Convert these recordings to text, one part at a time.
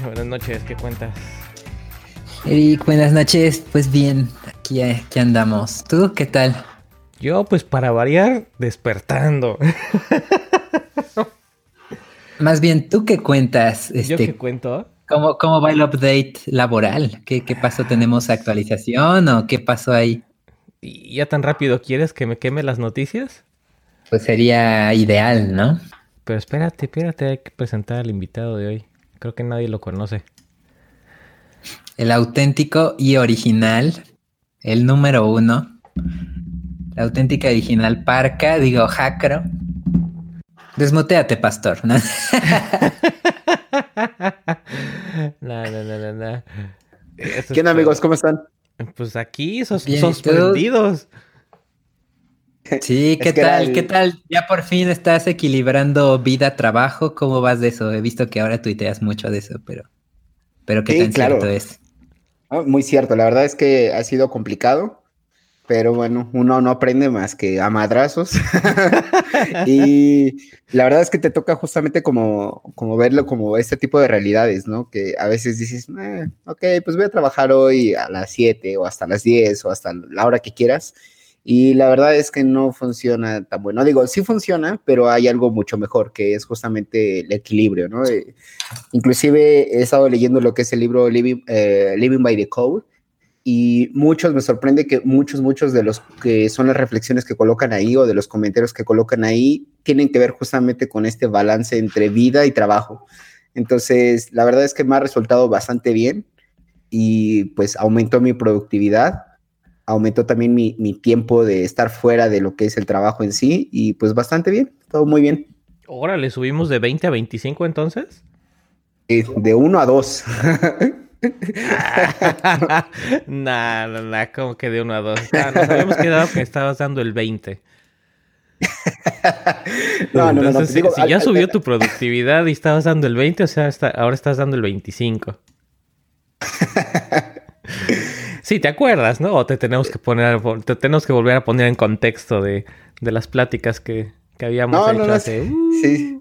Buenas noches, ¿qué cuentas? Eric, buenas noches. Pues bien, aquí, aquí andamos. ¿Tú qué tal? Yo, pues para variar, despertando. Más bien, ¿tú qué cuentas? ¿Yo Este, qué cuento? ¿cómo, ¿Cómo va el update laboral? ¿Qué, ¿Qué pasó? ¿Tenemos actualización o qué pasó ahí? ¿Y ya tan rápido quieres que me queme las noticias? Pues sería ideal, ¿no? Pero espérate, espérate, hay que presentar al invitado de hoy. Creo que nadie lo conoce. El auténtico y original, el número uno, la auténtica y original Parca, digo, Jacro. Desmuteate, pastor. ¿no? no, no, no, no, no. Eso ¿Qué es onda, amigos? ¿Cómo están? Pues aquí, sos Bien. Sí, ¿qué tal? el- ¿Qué tal? Ya por fin estás equilibrando vida-trabajo. ¿Cómo vas de eso? He visto que ahora tuiteas mucho de eso, pero, pero qué Sí, tan claro. cierto es. Ah, Muy cierto, la verdad es que ha sido complicado, pero bueno, uno no aprende más que a madrazos. y la verdad es que te toca justamente como, como verlo como este tipo de realidades, ¿no? Que a veces dices, "Eh, ok, pues voy a trabajar hoy a las 7 o hasta las 10 o hasta la hora que quieras. Y la verdad es que no funciona tan bueno. Digo, sí funciona, pero hay algo mucho mejor, que es justamente el equilibrio, ¿no? Eh, inclusive he estado leyendo lo que es el libro Living, eh, Living by the Code y muchos, me sorprende que muchos, muchos de los que son las reflexiones que colocan ahí o de los comentarios que colocan ahí tienen que ver justamente con este balance entre vida y trabajo. Entonces, la verdad es que me ha resultado bastante bien y pues aumentó mi productividad, aumentó también mi, mi tiempo de estar fuera de lo que es el trabajo en sí y pues bastante bien, todo muy bien. Órale, subimos de 20 a 25 entonces. Eh, De uno a dos. nah, nah, nah, como que de uno a dos. Ah, nos habíamos quedado que estabas dando el 20. no, no, no, no, Entonces, te si, digo, si al- ya al- subió tu productividad y estabas dando el 20, o sea, está- ahora estás dando el 25. Sí, te acuerdas, ¿no? O te tenemos que poner, te tenemos que volver a poner en contexto de, de las pláticas que, que habíamos No, hecho no, no, hace. uh, Sí.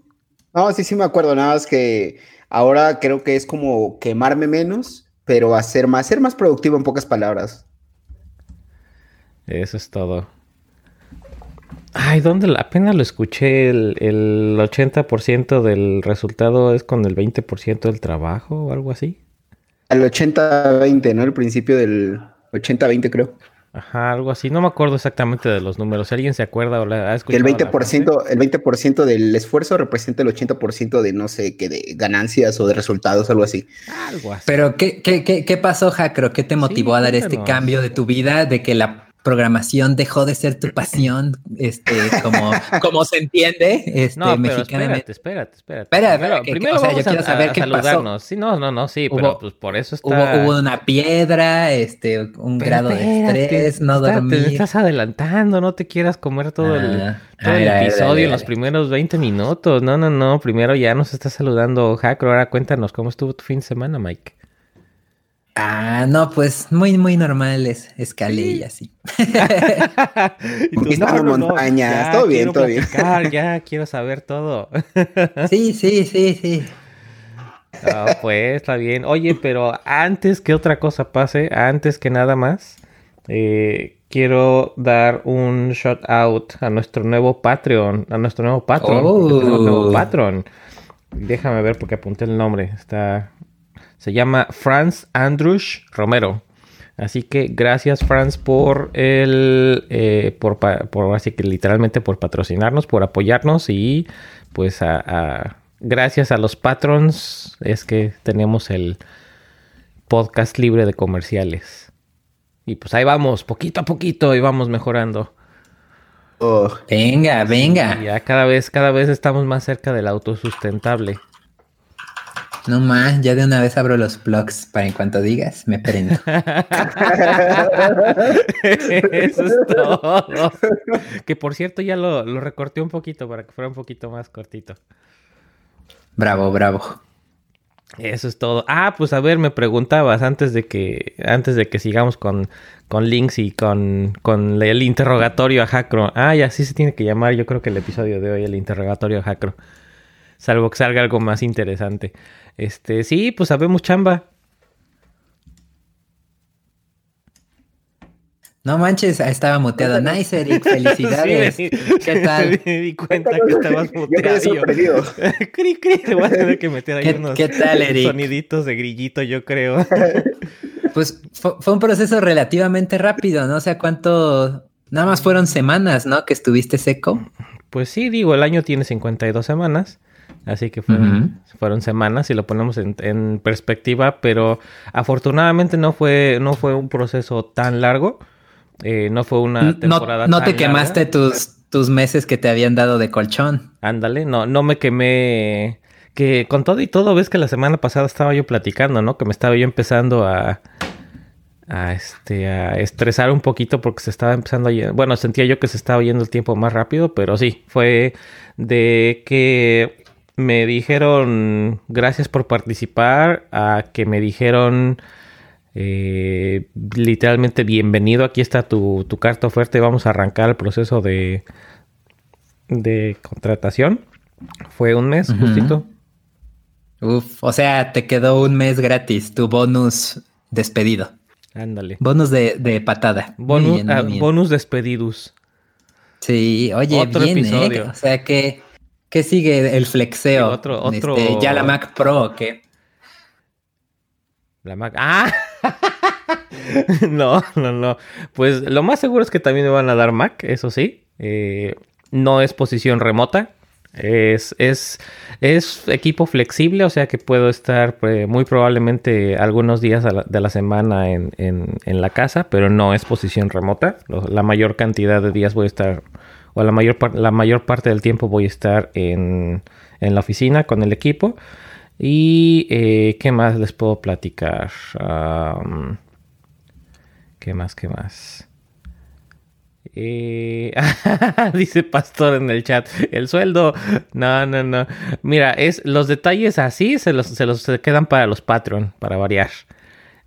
No, sí, sí me acuerdo, nada más que ahora creo que es como quemarme menos, pero hacer más, ser más productivo en pocas palabras. Eso es todo. Ay, ¿dónde? Apenas lo escuché. El, el 80% del resultado es con el 20% del trabajo o algo así. Al 80-20, ¿no? El principio del 80-20 creo. Ajá, algo así. No me acuerdo exactamente de los números. Si alguien se acuerda o la ha Que el escuchado. frase. 20%, el 20% del esfuerzo representa el 80% de no sé qué, de ganancias o de resultados, algo así. Algo así. Pero, ¿qué, qué, qué, qué pasó, Jacro? ¿Qué te motivó a dar este cambio de tu vida? De que la programación dejó de ser tu pasión, este, como, como se entiende, este, no, pero espérate, espérate, espérate. Espera, primero, que- primero o sea, yo vamos quiero saber a qué pasó. Sí, no, no, no, sí, pero Hubo- pues por eso está. Hubo, hubo una piedra, este, un Pero grado de espérate, estrés, no está- Te dormir. estás adelantando, no te quieras comer todo el, Ah, todo el a ver, episodio en los primeros 20 minutos. No, no, no. Primero ya nos está saludando Jacro. Ahora cuéntanos cómo estuvo tu fin de semana, Mike. Ah, no, pues muy, muy normal, es, escalé y así. Y tú, Conquistando montañas, ya todo bien, todo bien. platicar, ya quiero saber todo. Sí, sí, sí, sí. Ah, pues está bien. Oye, pero antes que otra cosa pase, antes que nada más, eh, quiero dar un shout out a nuestro nuevo Patreon, a nuestro nuevo Patreon. Oh. porque tenemos nuevo Patreon. Déjame ver porque apunté el nombre. Está, se llama Franz Andrush Romero. Así que gracias Franz por el, eh, por, así que literalmente por patrocinarnos, por apoyarnos y pues a, a- gracias a los patrons es que tenemos el podcast libre de comerciales. Y pues ahí vamos, poquito a poquito y vamos mejorando. Oh, Venga, venga. Y ya cada vez, cada vez estamos más cerca del autosustentable. No más, ya de una vez abro los blogs para en cuanto digas, me prendo. Eso es todo. Que por cierto ya lo, lo recorté un poquito para que fuera un poquito más cortito. Bravo, bravo. Eso es todo. Ah, pues a ver, me preguntabas antes de que antes de que sigamos con, con links y con, con el interrogatorio a Jacro. Ah, y así se tiene que llamar, yo creo que el episodio de hoy, el interrogatorio a Jacro. salvo que salga algo más interesante. Este, sí, pues sabemos chamba. No manches, estaba muteado. Nice, Eric, felicidades. Sí, ¿Qué tal? Me di cuenta que estabas Yo muteado. Cri, cri, te voy a tener que meter ahí ¿Qué- unos qué tal, Eric? soniditos de grillito, yo creo. Pues fue, fue un proceso relativamente rápido, ¿no? O sea, cuánto. Nada más fueron semanas, ¿no? Que estuviste seco. Pues sí, digo, el año tiene 52 semanas, así que fueron, fueron semanas si lo ponemos en, en perspectiva, pero afortunadamente no fue, no fue un proceso tan largo, eh, no fue una No, temporada no tan te larga. quemaste tus, tus meses que te habían dado de colchón. Ándale, no, no me quemé. Que con todo y todo, ves que la semana pasada estaba yo platicando, ¿no? Que me estaba yo empezando a. a este. a estresar un poquito porque se estaba empezando a. Bueno, sentía yo que se estaba yendo el tiempo más rápido, pero sí, fue de que me dijeron gracias por participar, a que me dijeron. eh, literalmente bienvenido, aquí está tu, tu carta oferta y vamos a arrancar el proceso de, de contratación. Fue un mes, justito. Uf, o sea, te quedó un mes gratis, tu bonus despedido. Ándale. Bonus de, de patada. Bonus, bien, ah, bien. bonus despedidos. Sí, oye, Otro bien, ¿eh? O sea, que ¿qué sigue? El flexeo. Sí, otro- otro- Este, ya la Mac Pro, ¿o qué? La Mac. ¡Ah! no, no, no. Pues lo más seguro es que también me van a dar Mac, eso sí. Eh, no es posición remota. Es, es, es equipo flexible, o sea que puedo estar eh, muy probablemente algunos días la- de la semana en, en- en la casa, pero no es posición remota. La mayor cantidad de días voy a estar, o la mayor, la mayor parte del tiempo voy a estar en, en la oficina con el equipo. Y eh, qué más les puedo platicar. Am, ¿Qué más? ¿Qué más? Eh, dice Pastor en el chat. El sueldo. No, no, no. Mira, es los detalles así se los, se los quedan para los Patreon, para variar.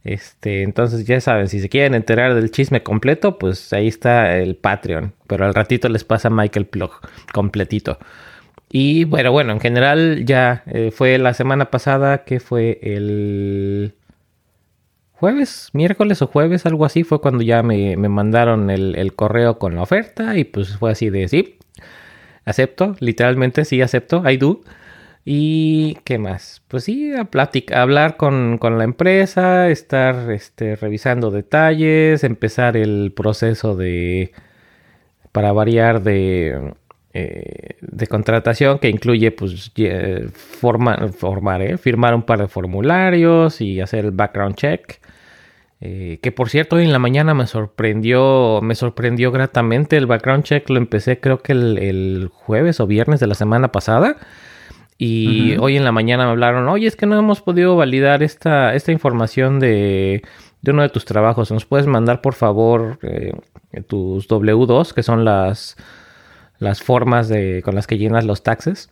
Este, entonces ya saben, si se quieren enterar del chisme completo, pues ahí está el Patreon. Pero al ratito les pasa Michael Plug completito. Y bueno, bueno, en general ya eh, fue la semana pasada que fue el jueves, miércoles o jueves, algo así, fue cuando ya me, me mandaron el, el correo con la oferta y pues fue así de sí, acepto, literalmente sí acepto, I do. Y qué más, pues sí, a hablar con, con la empresa, estar este, revisando detalles, empezar el proceso de, para variar de eh, de contratación que incluye pues formar, ¿eh? firmar un par de formularios y hacer el background check. Eh, que por cierto hoy en la mañana me sorprendió, me sorprendió gratamente. El background check lo empecé creo que el, el jueves o viernes de la semana pasada. Y hoy en la mañana me hablaron, oye, es que no hemos podido validar esta, esta información de, de uno de tus trabajos. ¿Nos puedes mandar, por favor, eh, tus W2, que son las, las formas de, con las que llenas los taxes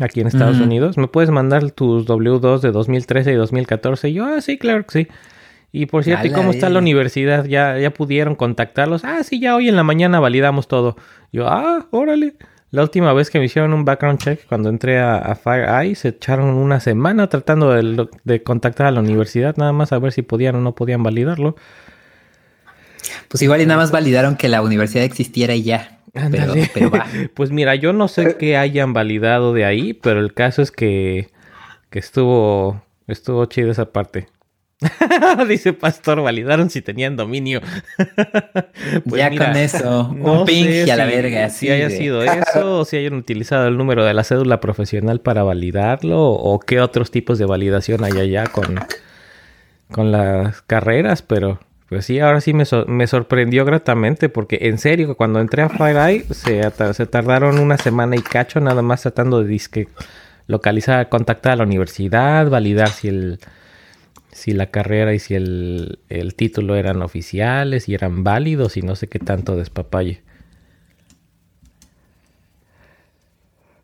aquí en Estados. Unidos? ¿Me puedes mandar tus W2 de 2013 y 2014? Y yo, ah, sí, claro que sí. Y por cierto, ¿y cómo está la universidad? ¿Ya, ¿Ya pudieron contactarlos? Ah, sí, ya hoy en la mañana validamos todo. Yo, ah, órale. La última vez que me hicieron un background check, cuando entré a, a FireEye, se echaron una semana tratando de, de contactar a la universidad, nada más a ver si podían o no podían validarlo. Pues igual y nada más validaron que la universidad existiera y ya. Pero, pero va. Pues mira, yo no sé qué hayan validado de ahí, pero el caso es que, que estuvo, estuvo chido esa parte. Dice Pastor, validaron si tenían dominio. Pues ya mira, con eso, no un ping y a la verga. Si así haya de- sido eso, o si hayan utilizado el número de la cédula profesional para validarlo, o qué otros tipos de validación hay allá con, con las carreras, pero pues sí, ahora sí me, sor- me sorprendió gratamente, porque en serio, cuando entré a FireEye se, se tardaron una semana y cacho nada más tratando de disque localizar, contactar a la universidad, validar si el si la carrera y si el, el título eran oficiales y eran válidos y no sé qué tanto despapalle.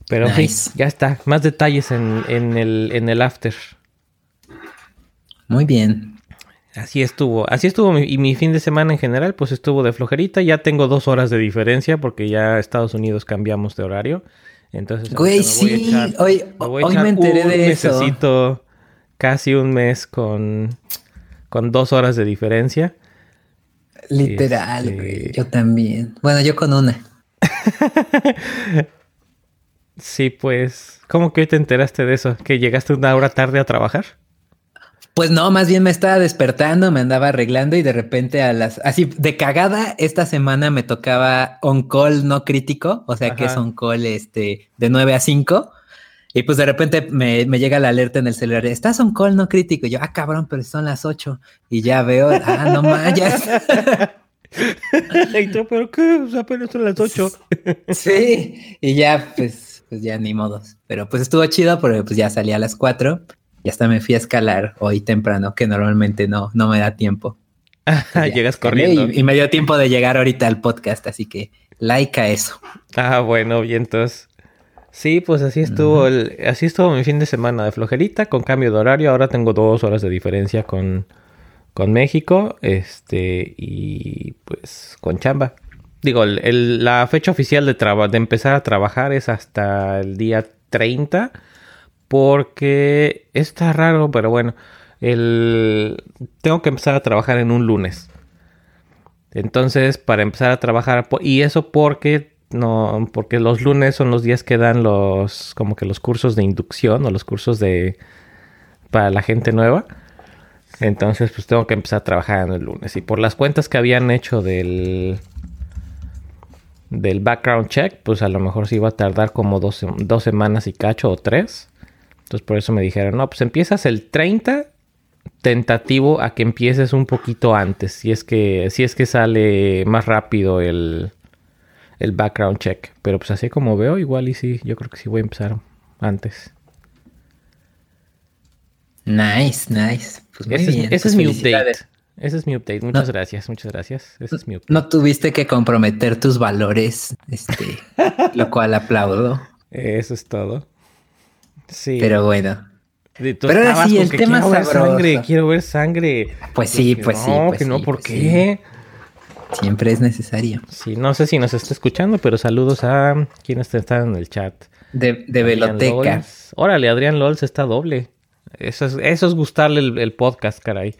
Pero Nice. ya está. Más detalles en, en el, en el after. Muy bien. Así estuvo. Así estuvo mi, y mi fin de semana en general, pues estuvo de flojerita. Ya tengo dos horas de diferencia porque ya Estados Unidos cambiamos de horario. Entonces, güey, sí, hoy, hoy me enteré de eso. Necesito casi un mes con, con dos horas de diferencia. Literal, este, güey. Yo también. Bueno, yo con una. sí, pues. ¿Cómo que hoy te enteraste de eso? ¿Que llegaste una hora tarde a trabajar? Pues no, más bien me estaba despertando, me andaba arreglando y de repente a las, así de cagada, esta semana me tocaba on call no crítico, o sea que es on call este, de 9 a 5. Y pues de repente me, llega la alerta en el celular, estás on call no crítico. Y yo, ah, cabrón, pero son las 8. Y ya veo, ah, no mayas. y tú, pero qué, o sea, apenas son las 8. sí, y ya, pues, pues ya ni modos. Pero pues estuvo chido porque pues ya salí a las 4 y hasta me fui a escalar hoy temprano, que normalmente no, no me da tiempo. Llegas corriendo. Y, me dio tiempo de llegar ahorita al podcast, así que like a eso. Ah, bueno, bien, entonces. Sí, pues así estuvo el, así estuvo mi fin de semana de flojerita, con cambio de horario. Ahora tengo dos horas de diferencia con, con México. Este, y pues con chamba. Digo, la fecha oficial de, de empezar a trabajar es hasta el día 30 porque está raro, pero bueno, el... tengo que empezar a trabajar en un lunes. Entonces, para empezar a trabajar, y eso porque no, porque los lunes son los días que dan los, como que los cursos de inducción o los cursos de, para la gente nueva. Entonces, pues tengo que empezar a trabajar en el lunes. Y por las cuentas que habían hecho del, del background check, pues a lo mejor sí iba a tardar como dos, dos semanas y cacho o tres. Entonces por eso me dijeron, no, pues empiezas el 30 tentativo a que empieces un poquito antes, si es que, si es que sale más rápido el, el background check. Pero pues así como veo, igual y sí, yo creo que sí voy a empezar antes. Nice, nice. Pues ese, es pues mi update. Ese es mi update. Muchas gracias, muchas gracias. Ese es mi update. No tuviste que comprometer tus valores, este, lo cual aplaudo. Eso es todo. Sí. Pero bueno. Pero ahora sí, el tema quiero ver sangre, quiero ver sangre. Pues sí, pues, sí. No, que no, ¿por pues qué? Siempre es necesario. Sí, no sé si nos está escuchando, pero saludos a quienes están en el chat. De, de Veloteca. Órale, Adrián Lols está doble. Eso es, eso es gustarle el, podcast, caray.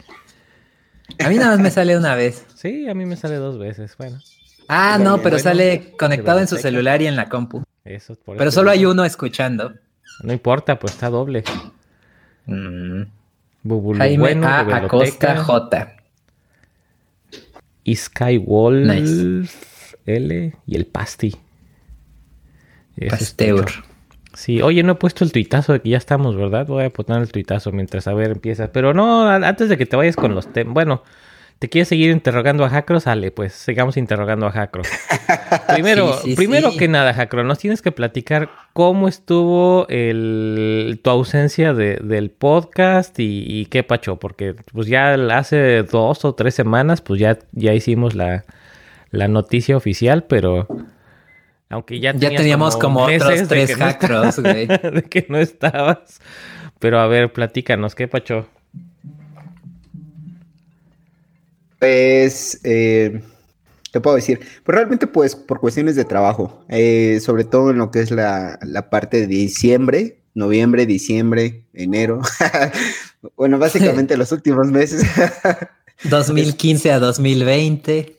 A mí nada más me sale una vez. Sí, a mí me sale dos veces, bueno. Ah, no, pero sale conectado en su celular y en la compu. Eso, por pero solo hay uno escuchando. No importa, pues está doble. Mm. Jaime bueno, A. Acosta J. Y Skywolf L y el Pasti. Pasteur. Sí, oye, no he puesto el tuitazo de que ya estamos, ¿verdad? Voy a poner el tuitazo mientras a ver empieza. Pero no, antes de que te vayas con los temas. Bueno, ¿Te quieres seguir interrogando a Jacro? Sale, pues sigamos interrogando a Jacro. Primero, primero que nada, Jacro, nos tienes que platicar cómo estuvo el, tu ausencia del podcast y, qué pacho, porque pues ya hace dos o tres semanas, pues ya, ya hicimos la, noticia oficial, pero aunque ya, ya teníamos como, otros tres güey. de que no estabas. Pero a ver, platícanos, ¿qué pacho? Pues, eh, ¿qué puedo decir? Pues realmente, pues, por cuestiones de trabajo, eh, sobre todo en lo que es la, parte de diciembre, noviembre, diciembre, enero. bueno, básicamente los últimos meses. 2015 a 2020.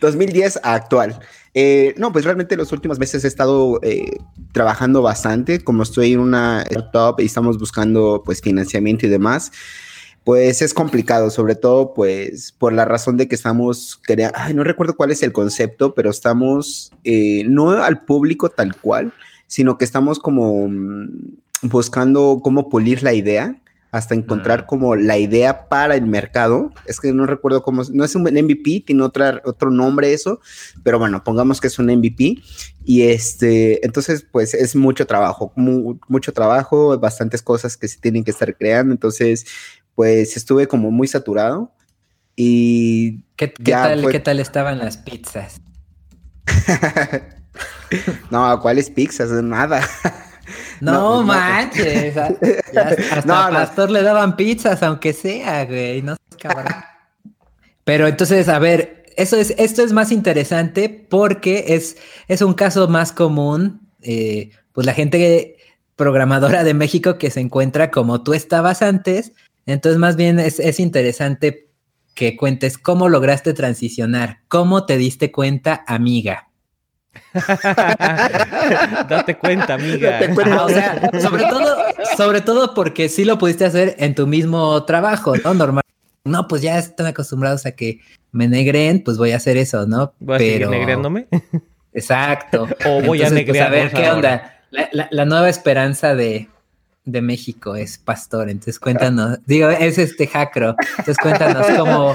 2010 a actual. Eh, no, pues realmente los últimos meses he estado eh, trabajando bastante. Como estoy en una startup y estamos buscando pues financiamiento y demás, pues es complicado, sobre todo pues por la razón de que estamos, ay, no recuerdo cuál es el concepto, pero estamos eh, no al público tal cual, sino que estamos como mm, buscando cómo pulir la idea hasta encontrar como la idea para el mercado. Es que no recuerdo cómo, no es un MVP, tiene otra, otro nombre eso, pero bueno, pongamos que es un MVP. Y este, entonces, pues es mucho trabajo, mucho trabajo, bastantes cosas que se tienen que estar creando. Entonces, pues estuve como muy saturado y... ¿Qué, tal, ¿qué tal estaban las pizzas? no, ¿cuáles pizzas? Nada. No, manches. hasta Pastor le daban pizzas, aunque sea, güey. No cabrón. Pero entonces, a ver, eso es, esto es más interesante porque es, es un caso más común, eh, pues la gente programadora de México que se encuentra como tú estabas antes, entonces más bien es, es interesante que cuentes cómo lograste transicionar, cómo te diste cuenta, amiga. Date cuenta, amiga. o sea, sobre todo, sobre todo porque sí lo pudiste hacer en tu mismo trabajo, ¿no? Normal. No, pues ya están acostumbrados a que me negren, pues voy a hacer eso, ¿no? ¿Voy a Pero... negreándome? Exacto. o voy a negrear. Pues, a ver qué onda. La, nueva esperanza de, de, México es pastor. Entonces cuéntanos, digo, es este jacro. Entonces cuéntanos cómo,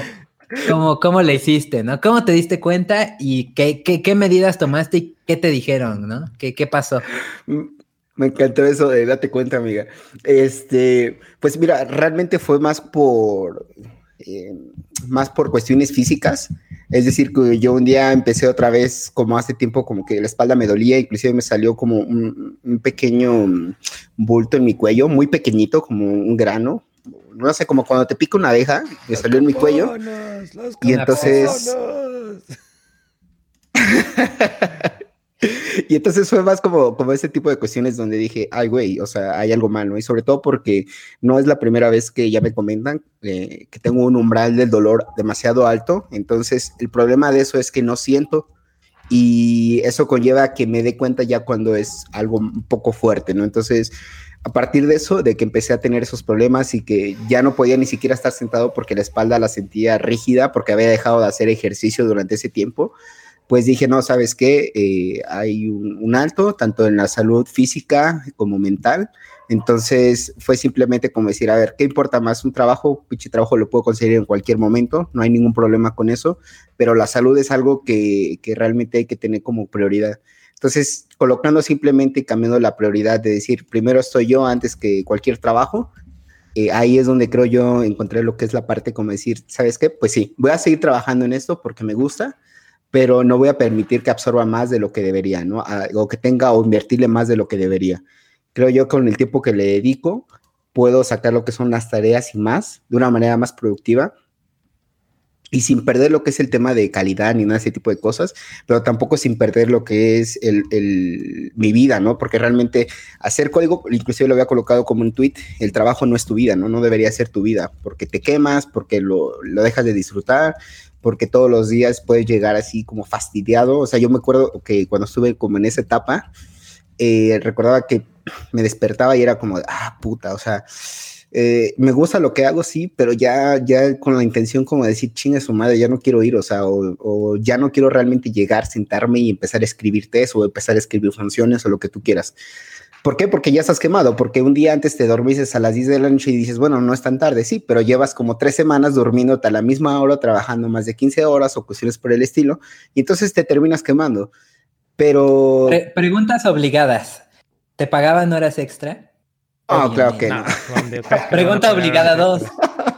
cómo, cómo le hiciste, ¿no? ¿Cómo te diste cuenta y qué, qué, qué medidas tomaste y qué te dijeron, ¿no? ¿Qué, qué pasó? Mm, me encantó eso de date cuenta, amiga. Este, pues mira, realmente fue más por eh, más por cuestiones físicas. Es decir, que yo un día empecé otra vez, como hace tiempo, como que la espalda me dolía, inclusive me salió como un, pequeño bulto en mi cuello, muy pequeñito, como un grano. No sé, como cuando te pica una abeja, me salió en mi cuello. y entonces... y entonces fue más como, como ese tipo de cuestiones donde dije, ay, güey, o sea, hay algo mal, ¿no? Y sobre todo porque no es la primera vez que ya me comentan eh, que tengo un umbral del dolor demasiado alto. Entonces, el problema de eso es que no siento y eso conlleva que me dé cuenta ya cuando es algo un poco fuerte, ¿no? Entonces, a partir de eso, de que empecé a tener esos problemas y que ya no podía ni siquiera estar sentado porque la espalda la sentía rígida porque había dejado de hacer ejercicio durante ese tiempo, pues dije, no, ¿sabes qué? Eh, hay un, alto, tanto en la salud física como mental. Entonces fue simplemente como decir, a ver, ¿qué importa más? Un trabajo, pinche trabajo lo puedo conseguir en cualquier momento, no hay ningún problema con eso, pero la salud es algo que, que realmente hay que tener como prioridad. Entonces, colocando simplemente y cambiando la prioridad de decir, primero estoy yo antes que cualquier trabajo, eh, ahí es donde creo yo encontré lo que es la parte como decir, ¿sabes qué? Pues sí, voy a seguir trabajando en esto porque me gusta, pero no voy a permitir que absorba más de lo que debería, ¿no? o que tenga o invertirle más de lo que debería. Creo yo que con el tiempo que le dedico puedo sacar lo que son las tareas y más de una manera más productiva y sin perder lo que es el tema de calidad ni nada de ese tipo de cosas, pero tampoco sin perder lo que es el, mi vida, ¿no? Porque realmente hacer código, inclusive lo había colocado como un tweet, el trabajo no es tu vida, ¿no? No debería ser tu vida, porque te quemas, porque lo, lo dejas de disfrutar, porque todos los días puedes llegar así como fastidiado. O sea, yo me acuerdo que cuando estuve como en esa etapa, eh, recordaba que me despertaba y era como, ah, puta, o sea, eh, me gusta lo que hago, sí, pero ya, ya con la intención como de decir, chinga su madre, ya no quiero ir, o sea, o, o, ya no quiero realmente llegar, sentarme y empezar a escribirte eso, o empezar a escribir funciones o lo que tú quieras. ¿Por qué? Porque ya estás quemado, porque un día antes te dormiste a las 10 de la noche y dices, bueno, no es tan tarde, sí, pero llevas como tres semanas durmiendo a la misma hora, trabajando más de 15 horas o cuestiones por el estilo, y entonces te terminas quemando. Pero... preguntas obligadas. ¿Te pagaban horas extra? Ah, claro que no. Pregunta obligada dos.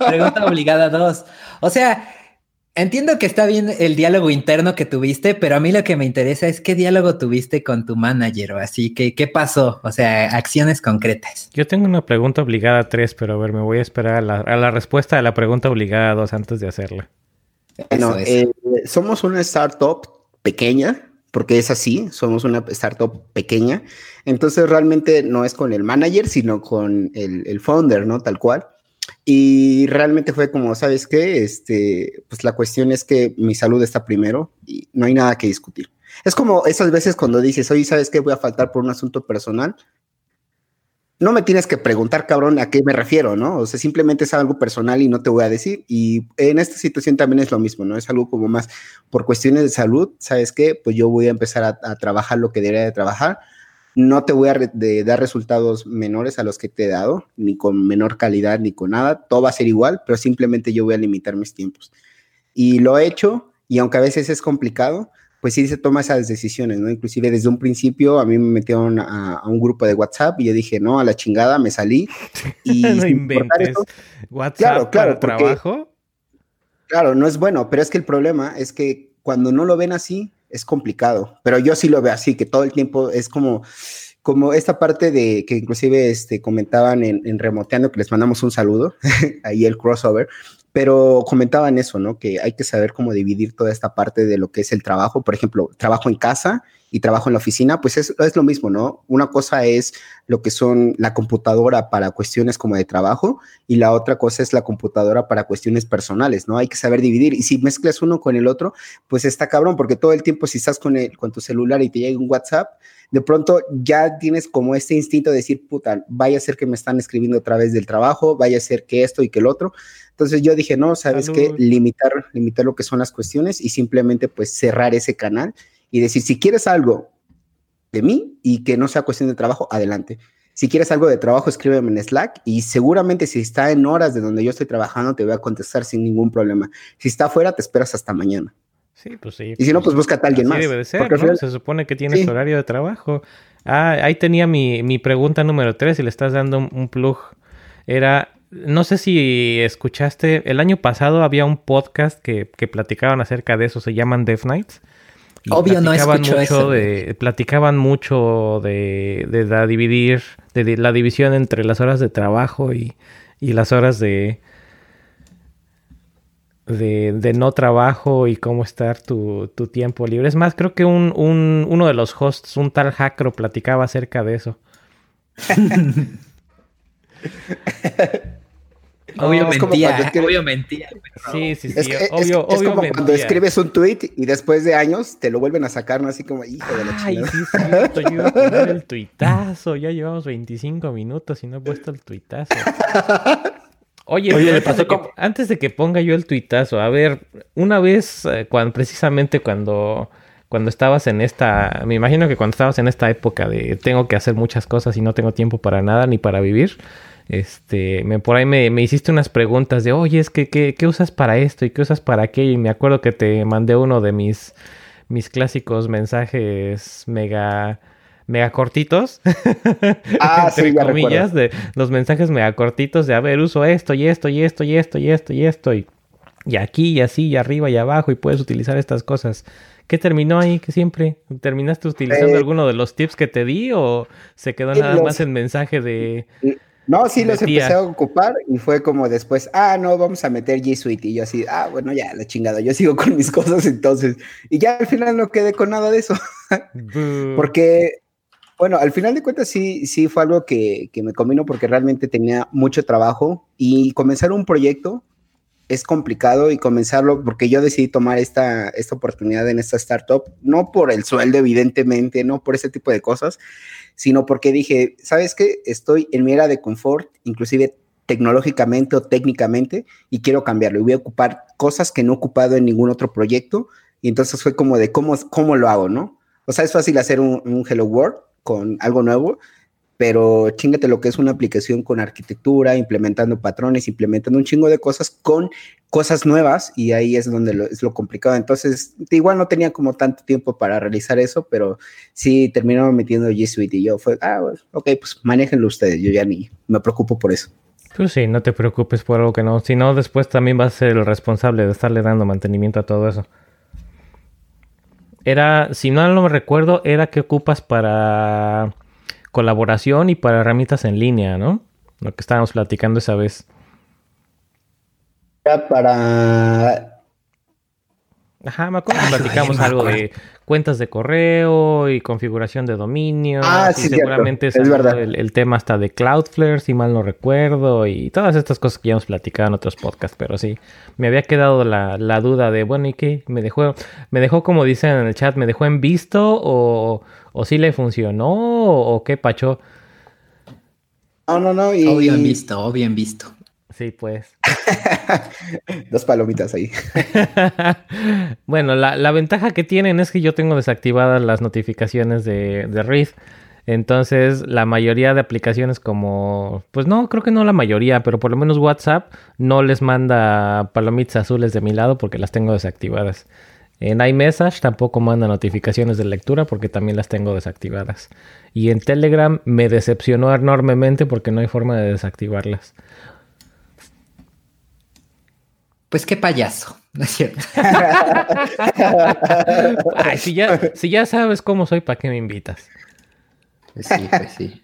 Pregunta obligada dos. O sea, Entiendo que está bien el diálogo interno que tuviste, pero a mí lo que me interesa es qué diálogo tuviste con tu manager o así, que, qué pasó, o sea, acciones concretas. Yo tengo una pregunta obligada tres, pero a ver, me voy a esperar a la, respuesta a la pregunta obligada dos antes de hacerla. Bueno, eh, somos una startup pequeña, porque es así, somos una startup pequeña, entonces realmente no es con el manager, sino con el, el founder, ¿no? Tal cual. Y realmente fue como, ¿sabes qué? Este, pues la cuestión es que mi salud está primero y no hay nada que discutir. Es como esas veces cuando dices, oye, ¿sabes qué? Voy a faltar por un asunto personal. No me tienes que preguntar, cabrón, a qué me refiero, ¿no? O sea, simplemente es algo personal y no te voy a decir. Y en esta situación también es lo mismo, ¿no? Es algo como más por cuestiones de salud, ¿sabes qué? Pues yo voy a empezar a, a trabajar lo que debería de trabajar no te voy a dar resultados menores a los que te he dado, ni con menor calidad, ni con nada. Todo va a ser igual, pero simplemente yo voy a limitar mis tiempos. Y lo he hecho, y aunque a veces es complicado, pues sí se toma esas decisiones, ¿no? Inclusive desde un principio a mí me metieron a, un grupo de WhatsApp y yo dije, no, a la chingada, me salí. Y no inventes. WhatsApp claro, para trabajo. Claro, no es bueno, pero es que el problema es que cuando no lo ven así, es complicado, pero yo sí lo veo así, que todo el tiempo es como, como esta parte de que inclusive este, comentaban en, en Remoteando, que les mandamos un saludo, ahí el crossover, pero comentaban eso, ¿no? Que hay que saber cómo dividir toda esta parte de lo que es el trabajo. Por ejemplo, trabajo en casa y trabajo en la oficina, pues es, es, lo mismo, ¿no? Una cosa es lo que son la computadora para cuestiones como de trabajo y la otra cosa es la computadora para cuestiones personales, ¿no? Hay que saber dividir y si mezclas uno con el otro, pues está cabrón, porque todo el tiempo si estás con, el, con tu celular y te llega un WhatsApp, de pronto ya tienes como este instinto de decir, puta, vaya a ser que me están escribiendo a través del trabajo, vaya a ser que esto y que el otro. Entonces yo dije, no, sabes qué, limitar, limitar lo que son las cuestiones y simplemente pues cerrar ese canal y decir, si quieres algo de mí y que no sea cuestión de trabajo, adelante. Si quieres algo de trabajo, escríbeme en Slack y seguramente si está en horas de donde yo estoy trabajando, te voy a contestar sin ningún problema. Si está afuera, te esperas hasta mañana. Sí, pues sí. Y si no, pues búscate a alguien más. Debe de ser, ¿no? Se supone que tienes horario de trabajo. Ah, ahí tenía mi, mi pregunta número tres y le estás dando un plug. Era, no sé si escuchaste, el año pasado había un podcast que, que platicaban acerca de eso, se llaman Death Nights. Obvio no escucho eso. De, platicaban mucho de, de la dividir, de, la división entre las horas de trabajo y, y las horas de, de, de, no trabajo y cómo estar tu, tu, tiempo libre. Es más, creo que un, un, uno de los hosts, un tal Hackro, platicaba acerca de eso. Obvio mentía, obvio mentía. Sí, sí, sí, obvio, es, como cuando escribes un tweet y después de años te lo vuelven a sacar, ¿no? Así como, hijo de la Ay, sí, cierto, yo iba a poner el tuitazo, ya llevamos 25 minutos y no he puesto el tuitazo. Oye, Oye antes, de que, antes, de que, ponga yo el tuitazo, a ver, una vez, eh, cuando, precisamente cuando, cuando estabas en esta, me imagino que cuando estabas en esta época de tengo que hacer muchas cosas y no tengo tiempo para nada ni para vivir, este, me, por ahí me, hiciste unas preguntas de, oye, es que, ¿qué, usas para esto y qué usas para aquello? Y me acuerdo que te mandé uno de mis, mis clásicos mensajes mega, mega cortitos. Ah, entre comillas, de los mensajes mega cortitos de, a ver, uso esto y esto y esto y esto y esto y esto y, y aquí y así y arriba y abajo y puedes utilizar estas cosas. ¿Qué terminó ahí que siempre? ¿Terminaste utilizando eh, alguno de los tips que te di o se quedó nada más el mensaje de... No, sí los empecé a ocupar y fue como después, ah, no, vamos a meter G Suite. Y yo así, ah, bueno, ya, la chingada, yo sigo con mis cosas entonces. Y ya al final no quedé con nada de eso. porque, bueno, al final de cuentas sí, sí fue algo que, que me combinó porque realmente tenía mucho trabajo y comenzar un proyecto es complicado y comenzarlo porque yo decidí tomar esta, esta oportunidad en esta startup, no por el sueldo, evidentemente, no por ese tipo de cosas, sino porque dije, ¿sabes qué? Estoy en mi era de confort, inclusive tecnológicamente o técnicamente, y quiero cambiarlo. Y voy a ocupar cosas que no he ocupado en ningún otro proyecto. Y entonces fue como de cómo, cómo lo hago, ¿no? O sea, es fácil hacer un, un Hello World con algo nuevo, pero chingate lo que es una aplicación con arquitectura, implementando patrones, implementando un chingo de cosas con cosas nuevas y ahí es donde es lo complicado. Entonces, igual no tenía como tanto tiempo para realizar eso, pero sí terminó metiendo G Suite y yo fue, ah, ok, pues manéjenlo ustedes, yo ya ni me preocupo por eso. Pues sí, no te preocupes por algo que no, si no después también vas a ser el responsable de estarle dando mantenimiento a todo eso. Era, si no lo recuerdo, era que ocupas para colaboración y para herramientas en línea, ¿no? Lo que estábamos platicando esa vez. Para Ajá, me acuerdo que platicamos algo de cuentas de correo y configuración de dominio. Ah, sí, seguramente es verdad. El, tema hasta de Cloudflare, si mal no recuerdo, y todas estas cosas que ya hemos platicado en otros podcasts, pero sí, me había quedado la, la duda de, bueno, ¿y qué? ¿Me dejó, me dejó como dicen en el chat, ¿me dejó en visto o, o si le funcionó o qué pacho. No, no, no. Y... O bien visto, o bien visto. Sí, pues. Dos palomitas ahí. bueno, la, ventaja que tienen es que yo tengo desactivadas las notificaciones de, de Read. Entonces, la mayoría de aplicaciones como, pues no, creo que no la mayoría, pero por lo menos WhatsApp no les manda palomitas azules de mi lado porque las tengo desactivadas. En iMessage tampoco manda notificaciones de lectura porque también las tengo desactivadas. Y en Telegram me decepcionó enormemente porque no hay forma de desactivarlas. Pues qué payaso, ¿no es cierto? Ay, si ya, si ya sabes cómo soy, ¿para qué me invitas? Pues sí, pues sí.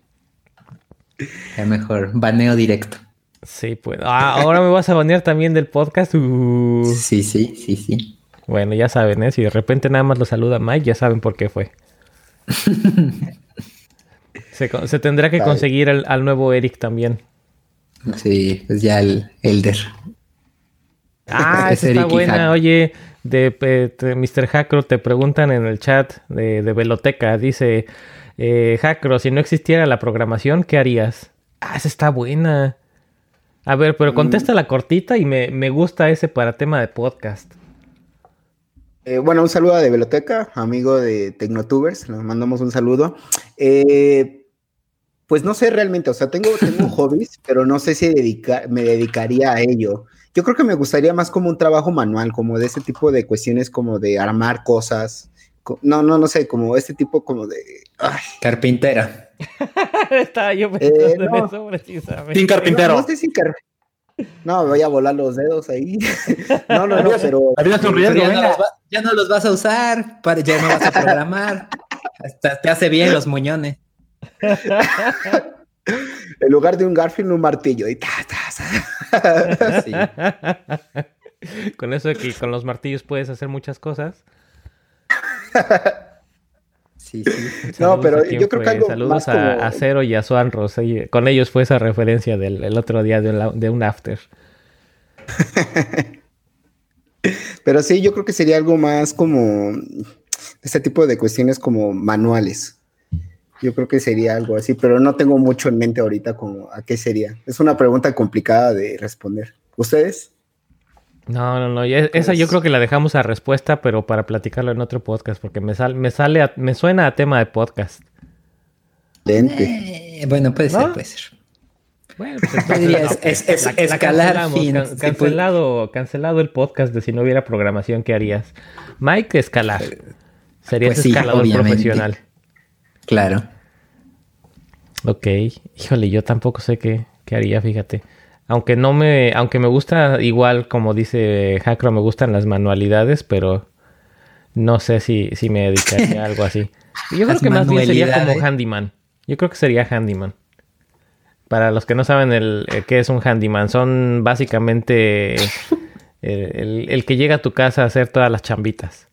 Es mejor, baneo directo. Sí, pues. Ah, ahora me vas a banear también del podcast. Uh. Sí, sí, sí, sí. Bueno, ya saben, ¿eh? Si de repente nada más lo saluda Mike, ya saben por qué fue. se, tendrá que conseguir al, nuevo Eric también. Sí, pues ya el Elder. Ah, esa está buena. Oye, de, Mr. Hackro te preguntan en el chat de, de Veloteca. Dice, eh, Hackro, si no existiera la programación, ¿qué harías? Ah, esa está buena. A ver, pero contesta la cortita y me, gusta ese para tema de podcast. Eh, bueno, un saludo a de Veloteca, amigo de Tecnotubers, le mandamos un saludo. Eh, pues no sé realmente, o sea, tengo, tengo hobbies, pero no sé si me dedicaría a ello. Yo creo que me gustaría más como un trabajo manual, como de ese tipo de cuestiones como de armar cosas. No, no, no sé, como este tipo como de... Carpintera. Estaba yo pensando en eso precisamente. Sin carpintero. No, sé No, voy a volar los dedos ahí. no, no, no, pero. ya, no los vas a usar, ya no vas a programar. Hasta te hace bien los muñones. En lugar de un Garfield, un martillo. Y Con eso de que con los martillos puedes hacer muchas cosas. Sí, sí. no, pero yo creo que algo Saludos a, Cero y a Swan Con ellos fue esa referencia del otro día de, un after. pero sí, yo creo que sería algo más como este tipo de cuestiones como manuales. Yo creo que sería algo así, pero no tengo mucho en mente ahorita como a qué sería. Es una pregunta complicada de responder. ¿Ustedes? No, no, no. Esa yo creo que la dejamos a respuesta, pero para platicarlo en otro podcast, porque me, sale, me sale, me suena a tema de podcast. Eh, bueno, puede ser, puede ser. Bueno, pues es, escalar cancelado, cancelado el podcast de si no hubiera programación, ¿qué harías? Mike, escalar. Serías pues escalador profesional. Claro. Ok. Híjole, yo tampoco sé qué, qué haría, fíjate. Aunque no me, aunque me gusta igual, como dice Hackro, me gustan las manualidades, pero no sé si, si me dedicaría a algo así. Yo creo que más bien sería como handyman. Yo creo que sería handyman. Para los que no saben el, eh, qué es un handyman, son básicamente el, el, que llega a tu casa a hacer todas las chambitas.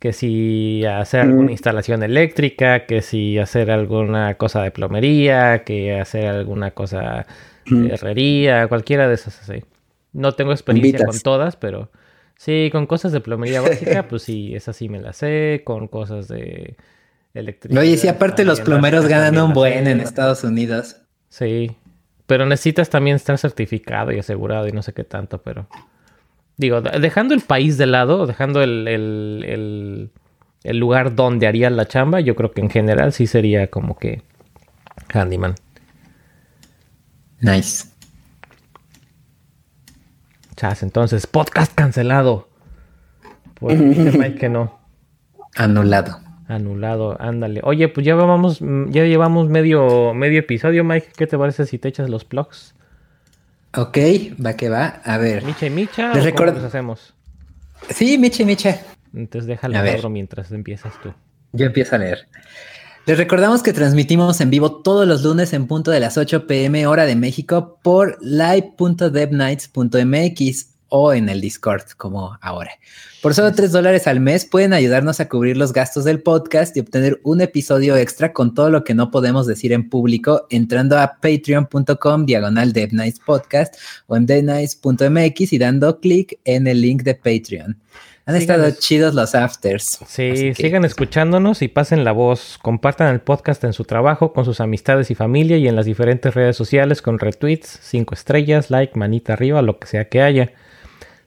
Que si hacer alguna instalación eléctrica, que si hacer alguna cosa de plomería, que hacer alguna cosa herrería, cualquiera de esas así. No tengo experiencia con todas, pero sí, con cosas de plomería básica, pues sí, esas sí me las sé, con cosas de electricidad. Oye, sí, aparte los plomeros ganan un buen en Estados Unidos. Sí, pero necesitas también estar certificado y asegurado y no sé qué tanto, pero... Digo, dejando el país de lado, dejando el, el, el lugar donde haría la chamba, yo creo que en general sí sería como que handyman. Nice. Chas, entonces, podcast cancelado. Pues dice Mike que no. Anulado. Anulado, ándale. Oye, pues ya vamos, ya llevamos medio, medio episodio, Mike. ¿Qué te parece si te echas los plugs? Ok, va que va. A ver. Micha y Micha. ¿o ¿Cómo hacemos? Sí, Micha y Micha. Entonces déjalo a mientras empiezas tú. Yo empiezo a leer. Les recordamos que transmitimos en vivo todos los lunes en punto de las 8 pm hora de México por live.devnights.mx o en el Discord como ahora. Por solo 3 dólares al mes pueden ayudarnos a cubrir los gastos del podcast y obtener un episodio extra con todo lo que no podemos decir en público entrando a patreon.com diagonal devnights podcast o en devnights.mx y dando clic en el link de Patreon. Han estado chidos los afters. Sí, sigan escuchándonos y pasen la voz. Compartan el podcast en su trabajo, con sus amistades y familia y en las diferentes redes sociales con retweets, cinco estrellas, like, manita arriba, lo que sea que haya.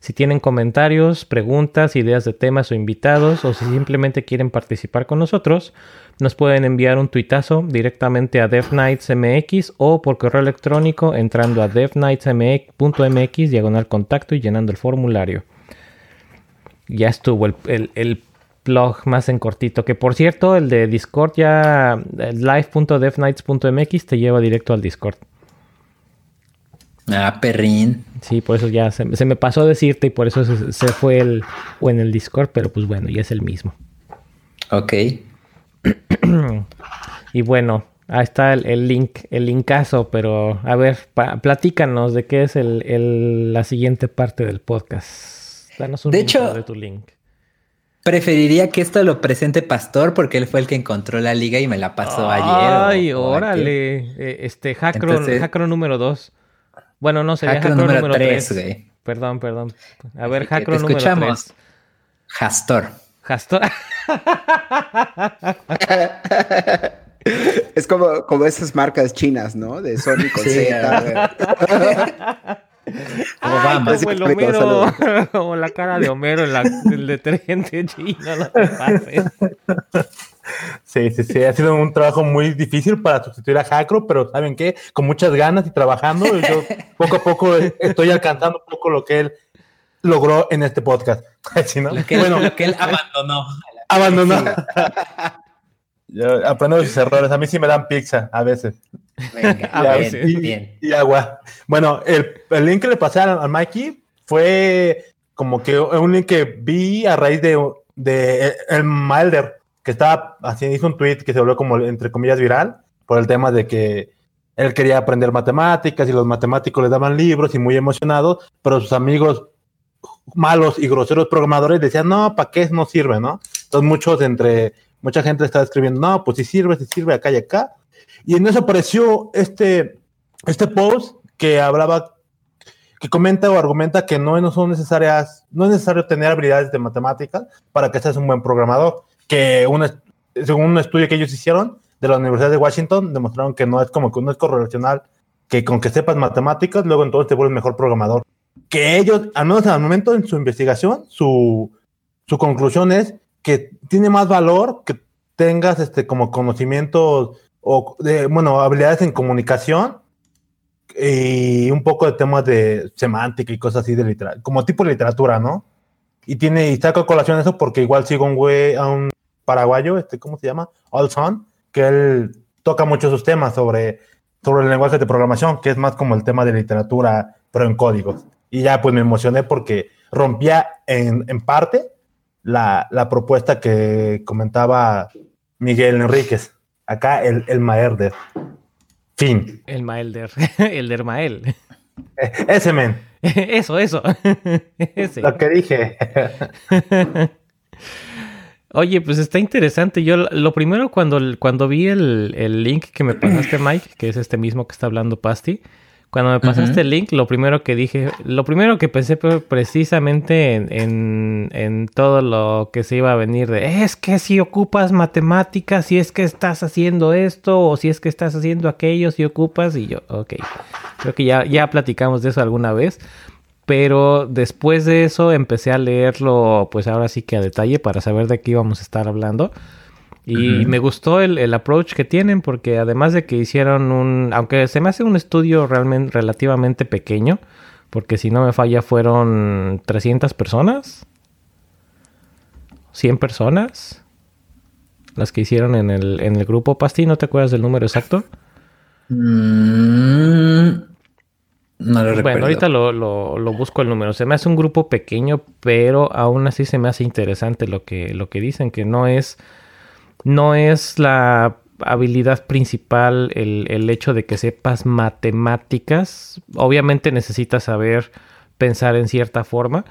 Si tienen comentarios, preguntas, ideas de temas o invitados, o si simplemente quieren participar con nosotros, nos pueden enviar un tuitazo directamente a DevNightsMX o por correo electrónico entrando a devnightsmx.mx diagonal contacto y llenando el formulario ya estuvo el, el, blog más en cortito. Que por cierto, el de Discord ya, live.devnights.mx te lleva directo al Discord. Ah, perrín. Sí, por eso ya se, me pasó a decirte y por eso se, fue el, o en el Discord, pero pues bueno, ya es el mismo. Ok. y bueno, Ahí está el, link, el linkazo, pero a ver, platícanos de qué es el, la siguiente parte del podcast. Danos un de hecho, de tu link. Preferiría que esto lo presente Pastor porque él fue el que encontró la liga y me la pasó ayer. Ay, órale. Eh, este, Hackron, número 2. Bueno, no, sería Hackron, número 3. Perdón, perdón. A ver, Hackron número 3. Escuchamos. Hastor. Hastor. es como, como esas marcas chinas, ¿no? De Sony con Z. Como como el Homero, como la cara de Homero en la, el detergente chino, no te pases. Sí, sí, sí, ha sido un trabajo muy difícil para sustituir a Jacro, pero ¿saben qué? Con muchas ganas y trabajando, yo poco a poco estoy alcanzando un poco lo que él logró en este podcast. lo, que bueno, lo que él abandonó. Abandonó. Yo aprendo de sus errores. A mí sí me dan pizza a veces. Venga, y, bien, y, agua. Bueno, el, el, link que le pasé a, Mikey fue como que un link que vi a raíz de, de el Milder, que estaba haciendo, hizo un tweet que se volvió como entre comillas viral por el tema de que él quería aprender matemáticas y los matemáticos le daban libros y muy emocionado, pero sus amigos malos y groseros programadores decían, no, ¿para qué no sirve, no? Entonces muchos entre Mucha gente estaba escribiendo, no, pues si sirve, si sirve acá y acá. Y en eso apareció este, este post que hablaba, que comenta o argumenta que no, no son necesarias, no es necesario tener habilidades de matemáticas para que seas un buen programador. Que según un estudio que ellos hicieron de la Universidad de Washington, demostraron que no es como que no es correlacional que con que sepas matemáticas, luego entonces te vuelves mejor programador. Que ellos, al menos al momento en su investigación, su, su conclusión es que tiene más valor que tengas este como conocimientos o de, bueno, habilidades en comunicación y un poco de temas de semántica y cosas así de literatura, como tipo de literatura, ¿no? Y tiene, y saco colación eso porque igual sigo un güey, a un paraguayo, este, ¿cómo se llama? Olson, que él toca mucho esos temas sobre, sobre el lenguaje de programación, que es más como el tema de literatura, pero en códigos. Y ya pues me emocioné porque rompía en, en parte la, la, propuesta que comentaba Miguel Enríquez. Acá el, el Maelder. Fin. El Maelder. El Dermael. Eh, ese men. Eso, eso. Lo que dije. Oye, pues está interesante. Yo lo primero cuando, cuando vi el, el link que me pasaste, Mike, que es este mismo que está hablando Pasti, cuando me pasaste el link, lo primero que dije, lo primero que pensé fue precisamente en, en, todo lo que se iba a venir de, es que si ocupas matemáticas, si es que estás haciendo esto, o si es que estás haciendo aquello, si ocupas, y yo, ok, creo que ya, ya platicamos de eso alguna vez, pero después de eso empecé a leerlo, pues ahora sí que a detalle para saber de qué íbamos a estar hablando. Y me gustó el, approach que tienen porque además de que hicieron un, aunque se me hace un estudio realmente relativamente pequeño, porque si no me falla fueron 300 personas, 100 personas, las que hicieron en el, en el grupo. Pasti, ¿no te acuerdas del número exacto? Mm, no lo recuerdo. Bueno, ahorita lo, lo, lo, busco el número. Se me hace un grupo pequeño, pero aún así se me hace interesante lo que, lo que dicen, que no es no es la habilidad principal el, hecho de que sepas matemáticas. Obviamente necesitas saber pensar en cierta forma,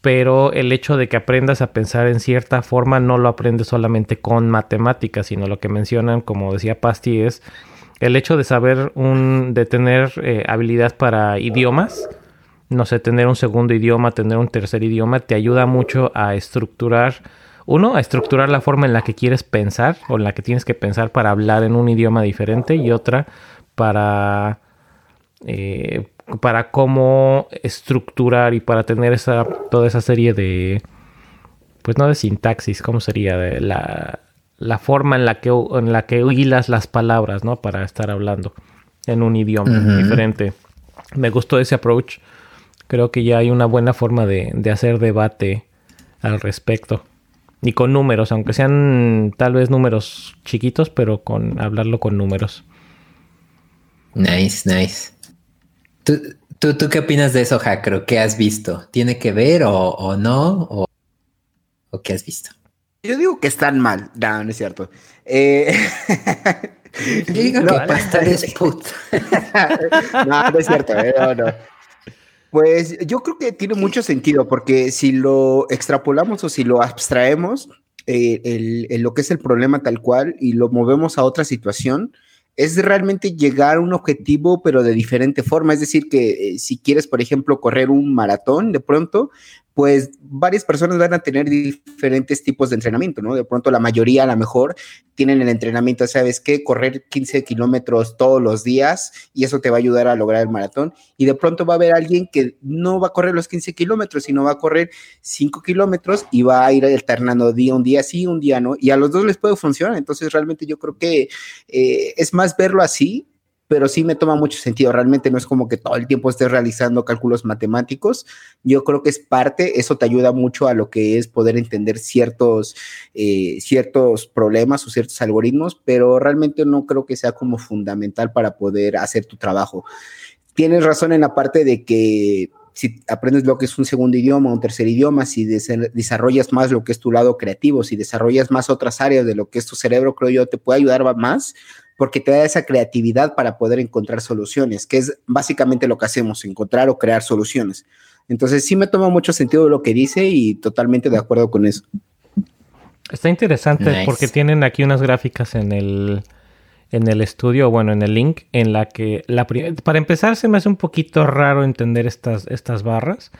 pero el hecho de que aprendas a pensar en cierta forma no lo aprendes solamente con matemáticas, sino lo que mencionan, como decía Pasti, es el hecho de saber un, de tener eh, habilidad para idiomas. No sé, tener un segundo idioma, tener un tercer idioma, te ayuda mucho a estructurar uno, a estructurar la forma en la que quieres pensar o en la que tienes que pensar para hablar en un idioma diferente y otra para, eh, para cómo estructurar y para tener esa, toda esa serie de, pues no de sintaxis, ¿cómo sería? De la, la forma en la que, en la que hilas las palabras, ¿no? Para estar hablando en un idioma diferente. Me gustó ese approach. Creo que ya hay una buena forma de, de hacer debate al respecto. Y con números, aunque sean tal vez números chiquitos, pero con hablarlo con números. Nice, nice. ¿Tú, tú, qué opinas de eso, Hackro? ¿Qué has visto? ¿Tiene que ver o, no? O, qué has visto? Yo digo que están mal. No, no es cierto. Eh, Digo que pastor es puto. no, no es cierto, ¿eh? no, no. Pues yo creo que tiene mucho sentido, porque si lo extrapolamos o si lo abstraemos, eh, el, lo que es el problema tal cual y lo movemos a otra situación, es realmente llegar a un objetivo, pero de diferente forma. Es decir, que eh, si quieres, por ejemplo, correr un maratón, de pronto, pues varias personas van a tener diferentes tipos de entrenamiento, ¿no? De pronto la mayoría, a lo mejor, tienen el entrenamiento, ¿sabes qué? Correr 15 kilómetros todos los días y eso te va a ayudar a lograr el maratón. Y de pronto va a haber alguien que no va a correr los 15 kilómetros, sino va a correr 5 kilómetros y va a ir alternando día, un día sí, un día no. Y a los dos les puede funcionar. Entonces, realmente yo creo que eh, es más verlo así pero sí me toma mucho sentido. Realmente no es como que todo el tiempo estés realizando cálculos matemáticos. Yo creo que es parte, eso te ayuda mucho a lo que es poder entender ciertos, eh, ciertos problemas o ciertos algoritmos, pero realmente no creo que sea como fundamental para poder hacer tu trabajo. Tienes razón en la parte de que si aprendes lo que es un segundo idioma, un tercer idioma, si desarrollas más lo que es tu lado creativo, si desarrollas más otras áreas de lo que es tu cerebro, creo yo, te puede ayudar más porque te da esa creatividad para poder encontrar soluciones, que es básicamente lo que hacemos, encontrar o crear soluciones. Entonces sí me toma mucho sentido lo que dice y totalmente de acuerdo con eso. Está interesante porque tienen aquí unas gráficas en el, en el estudio, bueno, en el link, en la que la para empezar se me hace un poquito raro entender estas, estas barras,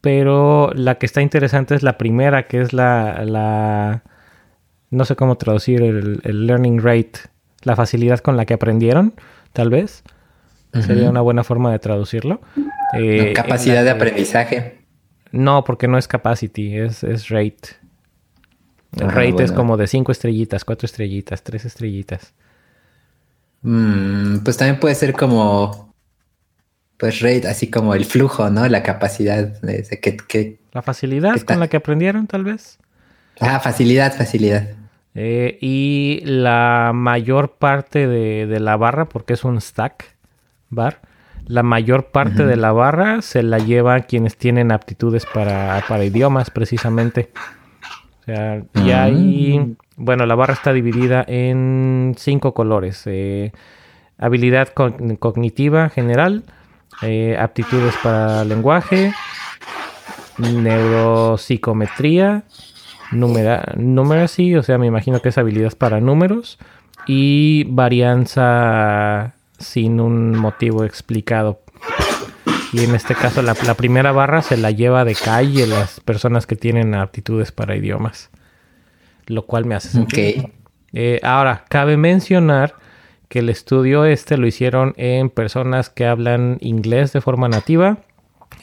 pero la que está interesante es la primera, que es la, la no sé cómo traducir el, el learning rate la facilidad con la que aprendieron, tal vez. Sería una buena forma de traducirlo. Eh, capacidad de aprendizaje. No, porque no es capacity, es, rate. El rate es como de cinco estrellitas, cuatro estrellitas, tres estrellitas. Mm, pues también puede ser como, pues rate, así como el flujo, ¿no? La capacidad de, que, La facilidad con la que aprendieron, tal vez. Ah, facilidad, facilidad. Eh, y la mayor parte de, la barra, porque es un stack bar, la mayor parte de la barra se la llevan quienes tienen aptitudes para, idiomas, precisamente. O sea, y ahí, mm. bueno, la barra está dividida en cinco colores. Eh, habilidad cognitiva general, eh, aptitudes para lenguaje, neuropsicometría, numeracy, o sea, me imagino que es habilidad para números, y varianza sin un motivo explicado. Y en este caso la, primera barra se la lleva de calle las personas que tienen aptitudes para idiomas. Lo cual me hace sentido. Eh, ahora, cabe mencionar que el estudio este lo hicieron en personas que hablan inglés de forma nativa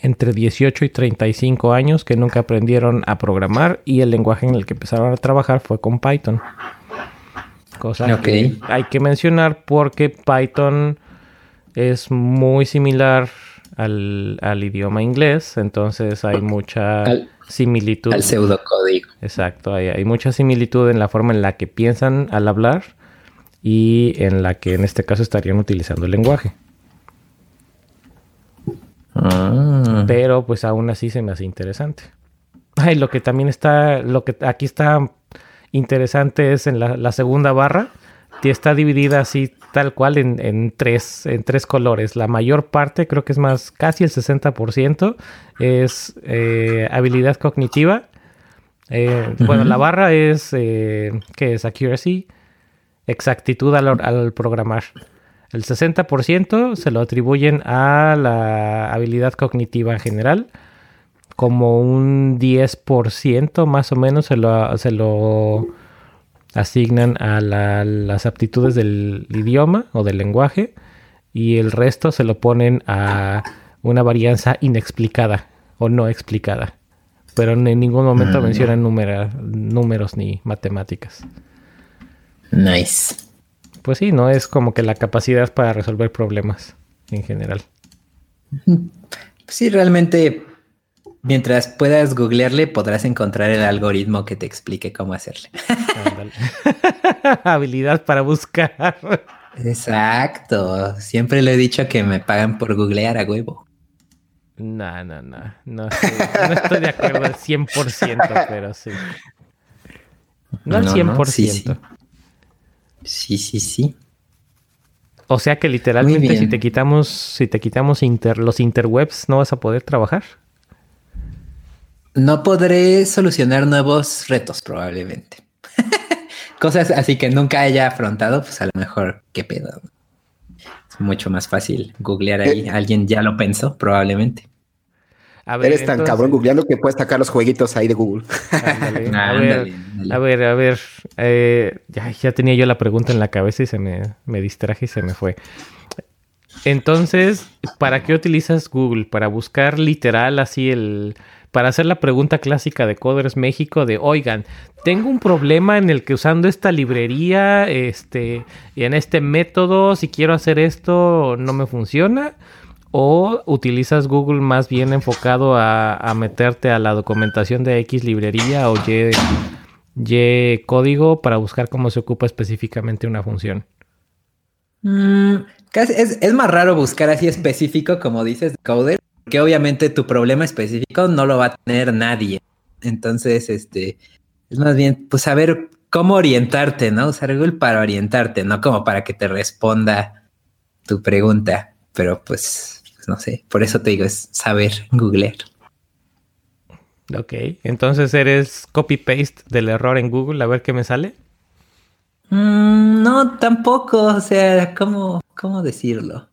entre 18 y 35 años que nunca aprendieron a programar y el lenguaje en el que empezaron a trabajar fue con Python. Cosa que hay que mencionar porque Python es muy similar al, idioma inglés, entonces hay mucha similitud. Al pseudocódigo. Exacto, hay, hay mucha similitud en la forma en la que piensan al hablar y en la que en este caso estarían utilizando el lenguaje. Ah. Pero pues aún así se me hace interesante. Ay, lo que también está, lo que aquí está interesante es en la, segunda barra, que está dividida así tal cual en, tres, en tres colores. La mayor parte, creo que es más, casi el 60%, es eh, habilidad cognitiva. Eh, bueno, la barra es, eh, ¿qué es? Accuracy, exactitud al programar. El 60% se lo atribuyen a la habilidad cognitiva en general. Como un 10% más o menos se lo, asignan a las aptitudes del idioma o del lenguaje. Y el resto se lo ponen a una varianza inexplicada o no explicada. Pero en ningún momento mm. mencionan números ni matemáticas. Nice pues sí, no es como que la capacidad para resolver problemas en general. Sí, realmente, mientras puedas googlearle, podrás encontrar el algoritmo que te explique cómo hacerle. Habilidad para buscar. Exacto. Siempre le he dicho que me pagan por googlear a huevo. No, no, no. No estoy, de acuerdo al 100%, pero sí. No al 100%. Sí, sí, sí. O sea que literalmente si te quitamos, si te quitamos los interwebs, no vas a poder trabajar. No podré solucionar nuevos retos, probablemente. Cosas así que nunca haya afrontado, pues a lo mejor, qué pedo. Es mucho más fácil googlear ahí. Eh. Alguien ya lo pensó, probablemente. Eres tan cabrón googleando que puedes sacar los jueguitos ahí de Google. a, ver, a, ver, eh, ya, tenía yo la pregunta en la cabeza y se me, me distraje y se me fue. Entonces, ¿para qué utilizas Google? ¿Para buscar literal así el... Para hacer la pregunta clásica de Coders México de, oigan, tengo un problema en el que usando esta librería, este, y en este método, si quiero hacer esto, no me funciona o utilizas Google más bien enfocado a, meterte a la documentación de X librería o Y, código para buscar cómo se ocupa específicamente una función? Mm, es, más raro buscar así específico, como dices, Coder, que obviamente tu problema específico no lo va a tener nadie. Entonces, este, es más bien, pues saber cómo orientarte, ¿no? Usar Google para orientarte, no como para que te responda tu pregunta. Pero pues no sé, por eso te digo, es saber googlear. Ok, entonces eres copy-paste del error en Google, a ver qué me sale. Mm, no, tampoco, o sea, ¿cómo, cómo decirlo?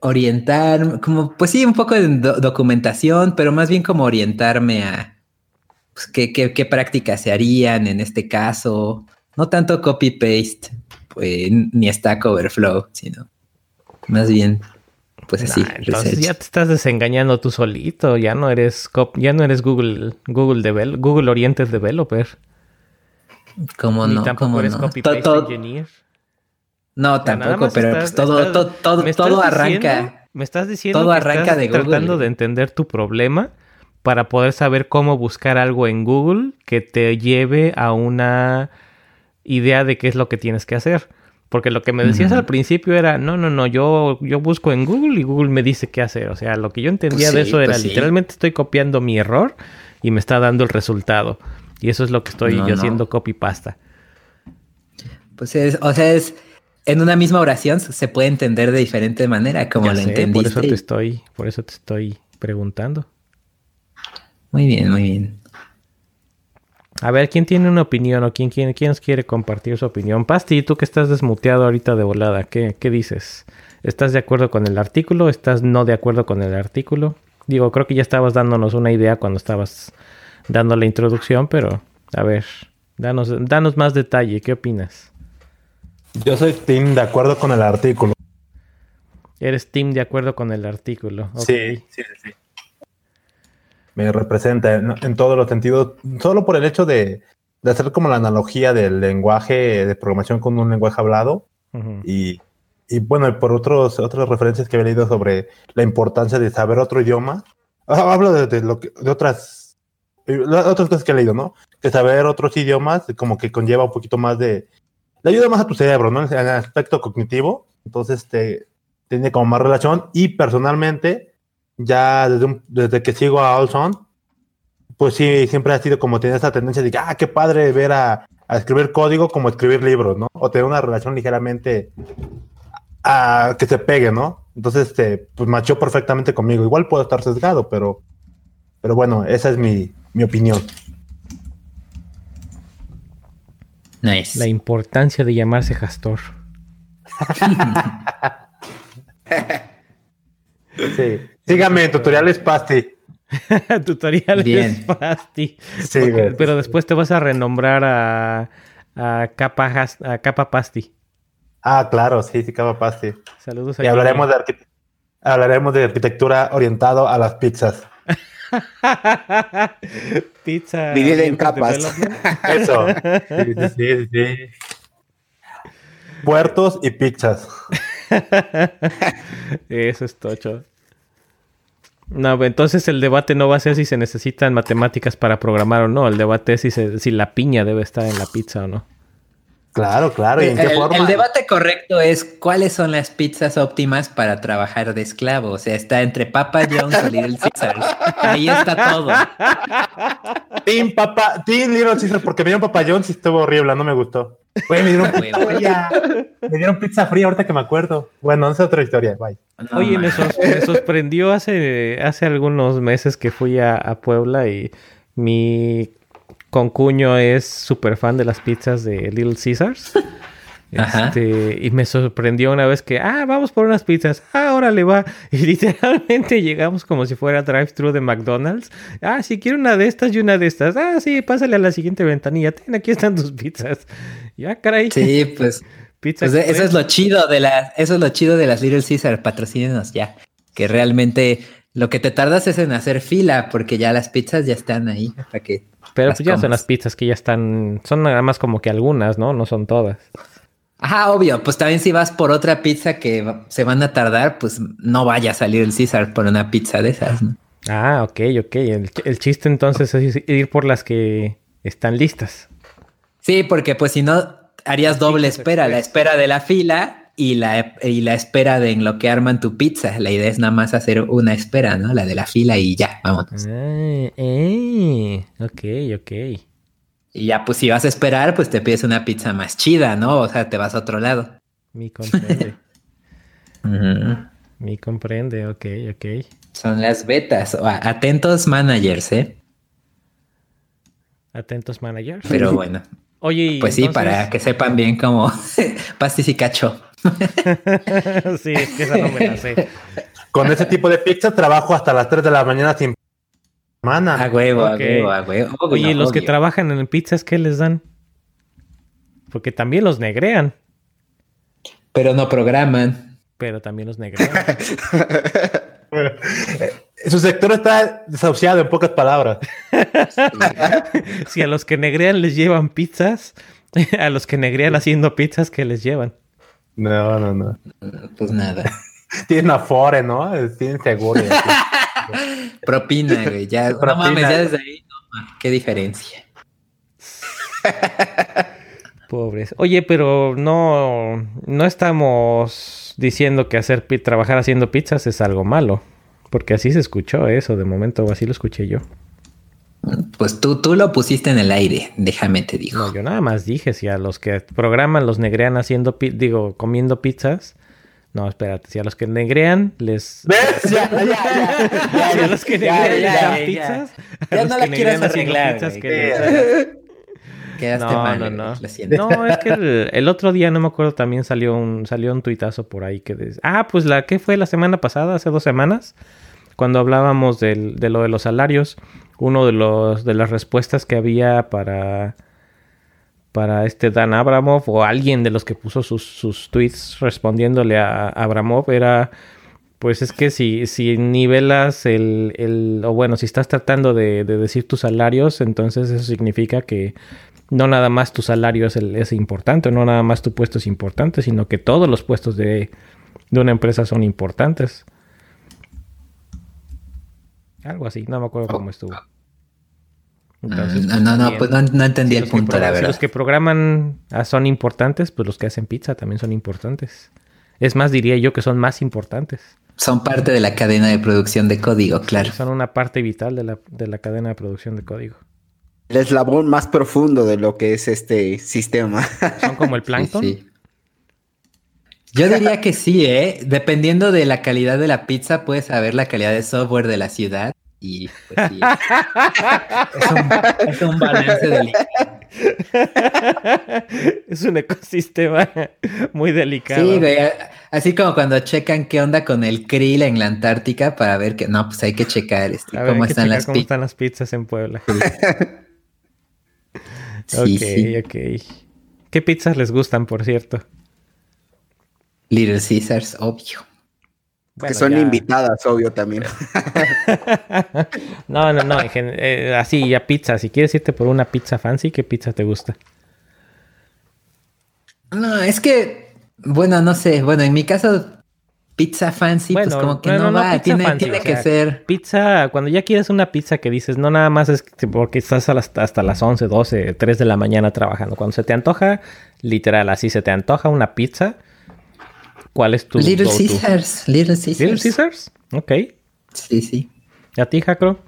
orientar, como, pues sí, un poco de documentación, pero más bien como orientarme a pues, qué, qué, prácticas se harían en este caso. No tanto copy-paste, pues, ni Stack Overflow, sino más bien pues así. entonces ya te estás desengañando tú solito, ya no eres ya no eres Google Google Devel Google Oriented Developer. ¿Cómo no? tampoco eres copy paste engineer. No, tampoco, pero pues todo, todo, todo, arranca. me estás diciendo todo que arranca de Google. tratando de entender tu problema para poder saber cómo buscar algo en Google que te lleve a una idea de qué es lo que tienes que hacer. Porque lo que me decías al principio era, no, no, no, yo, yo busco en Google y Google me dice qué hacer. O sea, lo que yo entendía pues de eso era, pues literalmente estoy copiando mi error y me está dando el resultado. Y eso es lo que estoy yo haciendo copy pasta. Pues es, o sea, es en una misma oración se puede entender de diferente manera, como lo entendiste. Por eso te estoy, por eso te estoy preguntando. Muy bien, muy bien. A ver, ¿quién tiene una opinión o quién, quién, quién quiere compartir su opinión? Pasti, tú que estás desmuteado ahorita de volada, ¿qué, ¿qué dices? ¿Estás de acuerdo con el artículo? ¿Estás no de acuerdo con el artículo? Digo, creo que ya estabas dándonos una idea cuando estabas dando la introducción, pero a ver, danos, danos más detalle, ¿qué opinas? Yo soy team de acuerdo con el artículo. Eres team de acuerdo con el artículo. Sí, sí, sí me representa en, todos los sentidos, solo por el hecho de, hacer como la analogía del lenguaje de programación con un lenguaje hablado y, y, bueno, por otros, otras referencias que he leído sobre la importancia de saber otro idioma. Ah, hablo de, lo que, de otras, otras cosas que he leído, ¿no? Que saber otros idiomas como que conlleva un poquito más de... Le ayuda más a tu cerebro, ¿no? En el aspecto cognitivo. Entonces, te, tiene como más relación y personalmente ya desde, desde que sigo a Olson, pues sí, siempre ha sido como tener esa tendencia de que, ah, qué padre ver a, escribir código como escribir libros, ¿no? O tener una relación ligeramente a, que se pegue, ¿no? Entonces, este, pues machó perfectamente conmigo. Igual puedo estar sesgado, pero, pero bueno, esa es mi, mi opinión. Nice. La importancia de llamarse Jastor. sí. Sígame, tutoriales Pasti. tutoriales Pasti. Sí, pero después te vas a renombrar a, a, Capa, a Capa Pasti. Ah, claro, sí, sí, Capa Pasti. Saludos a Y hablaremos de, hablaremos de arquitectura orientado a las pizzas. Pizza. Divide en capas. Eso. Sí, sí, sí. Puertos y pizzas. Eso es tocho. No, entonces el debate no va a ser si se necesitan matemáticas para programar o no. El debate es si, si la piña debe estar en la pizza o no. Claro, claro. el, el, debate correcto es cuáles son las pizzas óptimas para trabajar de esclavo. O sea, está entre Papa John's o Little Caesars. Ahí está todo. Team Papa, Team Little Caesars, porque me dieron Papa John's y estuvo horrible, no me gustó. me dieron pizza fría. Me dieron pizza fría ahorita que me acuerdo. Bueno, esa es otra historia. Bye. Oye, me, sorprendió hace, hace algunos meses que fui a, a Puebla y mi concuño es súper fan de las pizzas de Little Caesars. Este, y me sorprendió una vez que, ah, vamos por unas pizzas. Ah, órale, va. Y literalmente llegamos como si fuera drive-thru de McDonald's. Ah, si quiero una de estas y una de estas. Ah, sí, pásale a la siguiente ventanilla. Ten, aquí están tus pizzas. Ya, caray. Sí, pues. Pizza pues eso es lo chido de las, eso es lo chido de las Little Caesars. Patrocínenos ya. Que realmente lo que te tardas es en hacer fila, porque ya las pizzas ya están ahí para que. Pero pues ya son las pizzas que ya están. Son nada más como que algunas, ¿no? No son todas. Ajá, obvio. Pues también si vas por otra pizza que se van a tardar, pues no vaya a salir el César por una pizza de esas. ¿no? Ah, ok, ok. El, el, chiste entonces es ir por las que están listas. Sí, porque pues si no harías doble espera, la espera de la fila y la, y la espera de en lo que arman tu pizza. La idea es nada más hacer una espera, ¿no? La de la fila y ya, vámonos. Ah, eh, ok, ok. Y ya, pues si vas a esperar, pues te pides una pizza más chida, ¿no? O sea, te vas a otro lado. Mi comprende. Mi comprende, ok, ok. Son las betas. Atentos managers, ¿eh? Atentos managers. Pero bueno. Oye, pues sí, para que sepan bien cómo pastis y cacho. sí, es que esa no me la sé. Con ese tipo de pizza trabajo hasta las 3 de la mañana sin semana. A huevo, a huevo, a huevo. Oye, los que trabajan en pizzas, ¿qué les dan? Porque también los negrean. Pero no programan. Pero también los negrean. Su sector está desahuciado en pocas palabras. si a los que negrean les llevan pizzas, a los que negrean haciendo pizzas, ¿qué les llevan? No, no, no. Pues nada. Tienen afore, ¿no? Tienen seguro. Propina, güey. Ya, No mames, ya desde ahí, qué diferencia. Pobres. Oye, pero no, no estamos diciendo que hacer trabajar haciendo pizzas es algo malo. Porque así se escuchó eso, de momento, así lo escuché yo. Pues tú, tú lo pusiste en el aire, déjame te digo. No, yo nada más dije, si a los que programan los negrean haciendo, digo, comiendo pizzas. No, espérate, si a los que negrean les... ¿Ves? Ya, ya, ya, si a los que negrean les dan pizzas... Ya, no la quieras arreglar, pizzas que Quedaste no, mal, no, no. No, es que el, otro día, no me acuerdo, también salió un, salió un tuitazo por ahí que... Des... Ah, pues la que fue la semana pasada, hace dos semanas, cuando hablábamos del, de lo de los salarios uno de los de las respuestas que había para para este Dan Abramov o alguien de los que puso sus, sus tweets respondiéndole a Abramov era pues es que si, si nivelas el, el, o bueno, si estás tratando de, decir tus salarios, entonces eso significa que no nada más tu salario es, el, es importante, no nada más tu puesto es importante, sino que todos los puestos de, de una empresa son importantes. Algo así, no me acuerdo cómo estuvo. Entonces, no, no, no, pues no, entendí el punto, la verdad. Si los que programan ah, son importantes, pues los que hacen pizza también son importantes. Es más, diría yo que son más importantes. Son parte de la cadena de producción de código, claro. son una parte vital de la, de la cadena de producción de código. El eslabón más profundo de lo que es este sistema. Son como el plancton. Sí, Yo diría que sí, ¿eh? Dependiendo de la calidad de la pizza, puedes saber la calidad de software de la ciudad y pues sí, es, un, balance delicado. Es un ecosistema muy delicado. Sí, güey. Así como cuando checan qué onda con el krill en la Antártica para ver que no, pues hay que checar este, cómo, están, las cómo están las pizzas en Puebla. sí, ok, ok. ¿Qué pizzas les gustan, por cierto? Little Caesars, obvio que son invitadas, obvio, también. no, no, no. Eh, así, ya pizza. Si quieres irte por una pizza fancy, ¿qué pizza te gusta? No, es que, bueno, no sé. Bueno, en mi caso, pizza fancy, pues como que no, va, tiene, que ser. Pizza, cuando ya quieres una pizza que dices, no nada más es porque estás hasta las 11, 12, 3 de la mañana trabajando. Cuando se te antoja, literal, así se te antoja una pizza, ¿cuál es tu. Little Caesars. Little Caesars. Little Caesars, ok. Sí, sí. ¿Y a ti, Jacro?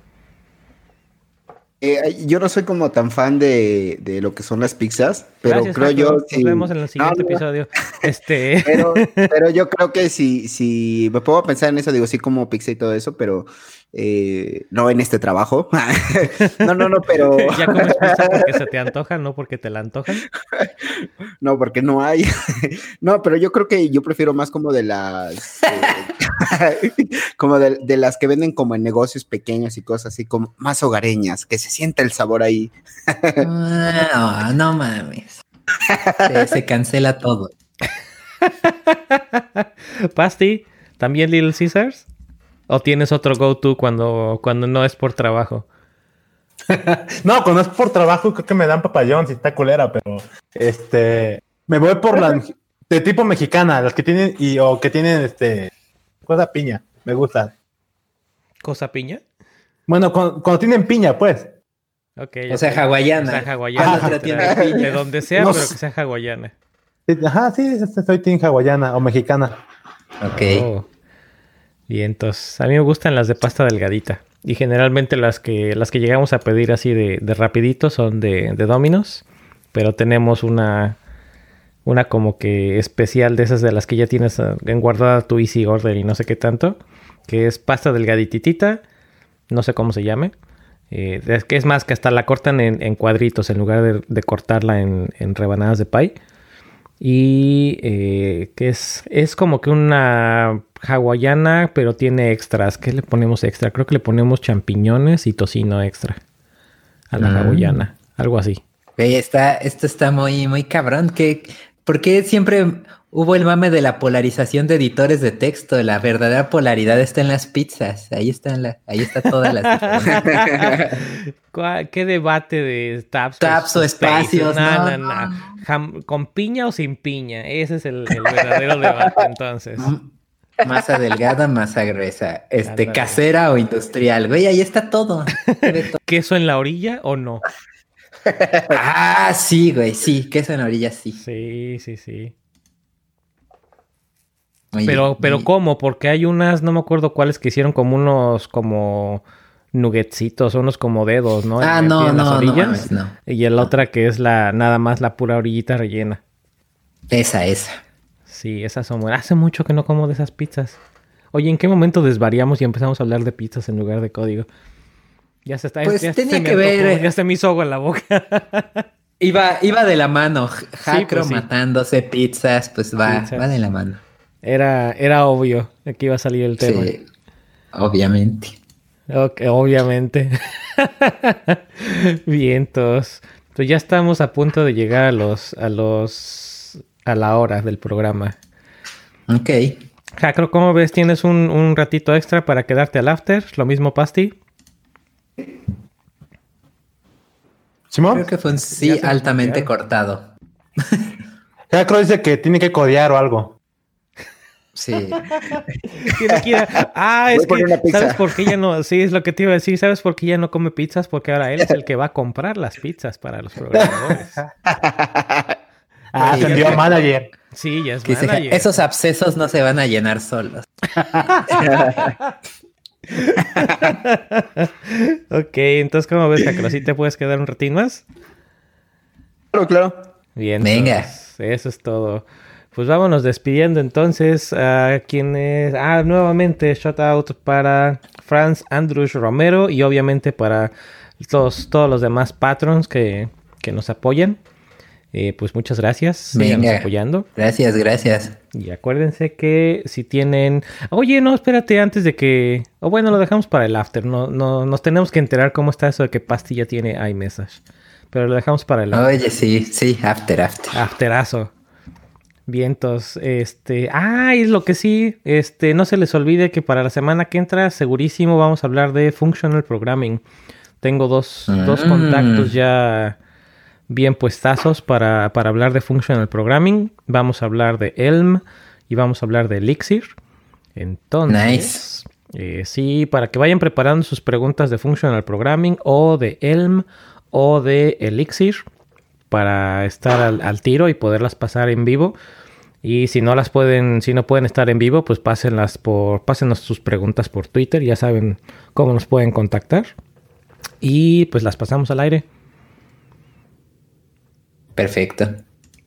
Eh, yo no soy como tan fan de, de, lo que son las pizzas, pero creo yo. Nos vemos en el siguiente episodio. Este... Pero, pero, yo creo que si, si me puedo pensar en eso, digo, sí, como pizza y todo eso, pero eh, no en este trabajo. no, no, no, pero. ¿Ya comes pizza porque se te antoja, no porque te la antojan? no, porque no hay. no, pero yo creo que yo prefiero más como de las. Eh, como de, de, las que venden como en negocios pequeños y cosas así, como más hogareñas, que se sienta el sabor ahí. no, no mames. Se, cancela todo. Pasti, ¿también Little Caesars? ¿O tienes otro go-to cuando, cuando no es por trabajo? no, cuando es por trabajo creo que me dan papayón si está culera, pero este me voy por las de tipo mexicana, las que tienen y o que tienen este cosa piña, me gusta. ¿Cosa piña? Bueno, cuando, tienen piña, pues. Okay, o sea, hawaiana. O sea, hawaiana. de donde sea, pero que sea hawaiana. Ajá, sí, soy team hawaiana o mexicana. Ok. Oh. Y entonces, a mí me gustan las de pasta delgadita. Y generalmente las que, las que llegamos a pedir así de, de rapidito son de, de Dominos. Pero tenemos una, una como que especial de esas de las que ya tienes ah, en guardada tu Easy Order y no sé qué tanto. Que es pasta delgaditita. No sé cómo se llame. Eh, es que es más que hasta la cortan en, cuadritos en lugar de, de cortarla en, en, rebanadas de pie. Y eh, que es, es como que una hawaiana, pero tiene extras. ¿Qué le ponemos extra? Creo que le ponemos champiñones y tocino extra a la mm. hawaiana. Algo así. está, esto está muy, muy cabrón. ¿Qué, ¿Por qué siempre hubo el mame de la polarización de editores de texto? La verdadera polaridad está en las pizzas. Ahí está, la, ahí está toda la. ¿Qué debate de tabs? Tabs o espacios. ¿Con piña o sin piña? Ese es el, el verdadero debate entonces. Masa delgada, masa gruesa. Este, casera o industrial. Güey, ahí está todo. ¿Queso en la orilla o no? ah, sí, güey, sí. Queso en la orilla, sí. Sí, sí, sí. pero, pero ¿cómo? Porque hay unas, no me acuerdo cuáles que hicieron como unos, como nuggetsitos, unos como dedos, ¿no? Ah, no, no, orillas, no, Y la otra que es la, nada más la pura orillita rellena. Esa, esa. Sí, esas son buenas. Hace mucho que no como de esas pizzas. Oye, ¿en qué momento desvariamos y empezamos a hablar de pizzas en lugar de código? Ya se está. Pues ya tenía que ver. ya se me hizo agua en la boca. iba, iba de la mano. Jacro pues matándose pizzas, pues va, va de la mano. Era, era obvio que iba a salir el tema. Sí, obviamente. obviamente. Vientos. Pues ya estamos a punto de llegar a los, a los a la hora del programa. Ok. Jacro, ¿cómo ves? ¿Tienes un, ratito extra para quedarte al after? ¿Lo mismo, Pasti? ¿Simón? Creo que fue un sí altamente cortado. Jacro dice que tiene que codear o algo. Sí. tiene que ir Ah, es que, ¿sabes por qué ya no? Sí, es lo que te iba a decir. ¿Sabes por qué ya no come pizzas? Porque ahora él es el que va a comprar las pizzas para los programadores. Ah, atendió a manager. Sí, ya es manager. Esos abscesos no se van a llenar solos. ok, entonces, ¿cómo ves, Jacro? ¿Sí te puedes quedar un ratín más? Claro, claro. Bien. Venga. eso es todo. Pues vámonos despidiendo entonces a quienes... Ah, nuevamente, shout out para Franz Andrews Romero y obviamente para todos, todos los demás patrons que, que nos apoyan. Eh, pues muchas gracias. Sigan apoyando. Gracias, gracias. Y acuérdense que si tienen. Oye, no, espérate, antes de que. O bueno, lo dejamos para el after. No, no, nos tenemos que enterar cómo está eso de que Pasti ya tiene iMessage. Pero lo dejamos para el after. Oye, sí, sí, after, after. Afterazo. Vientos. Este. Ah, y lo que sí. Este. No se les olvide que para la semana que entra, segurísimo vamos a hablar de Functional Programming. Tengo dos, dos mm. contactos ya bien puestazos para, hablar de Functional Programming. Vamos a hablar de Elm y vamos a hablar de Elixir. Entonces, eh, sí, para que vayan preparando sus preguntas de Functional Programming o de Elm o de Elixir para estar al, tiro y poderlas pasar en vivo. Y si no las pueden, si no pueden estar en vivo, pues pásenlas por, pásenos sus preguntas por Twitter, ya saben cómo nos pueden contactar. Y pues las pasamos al aire. Perfecto.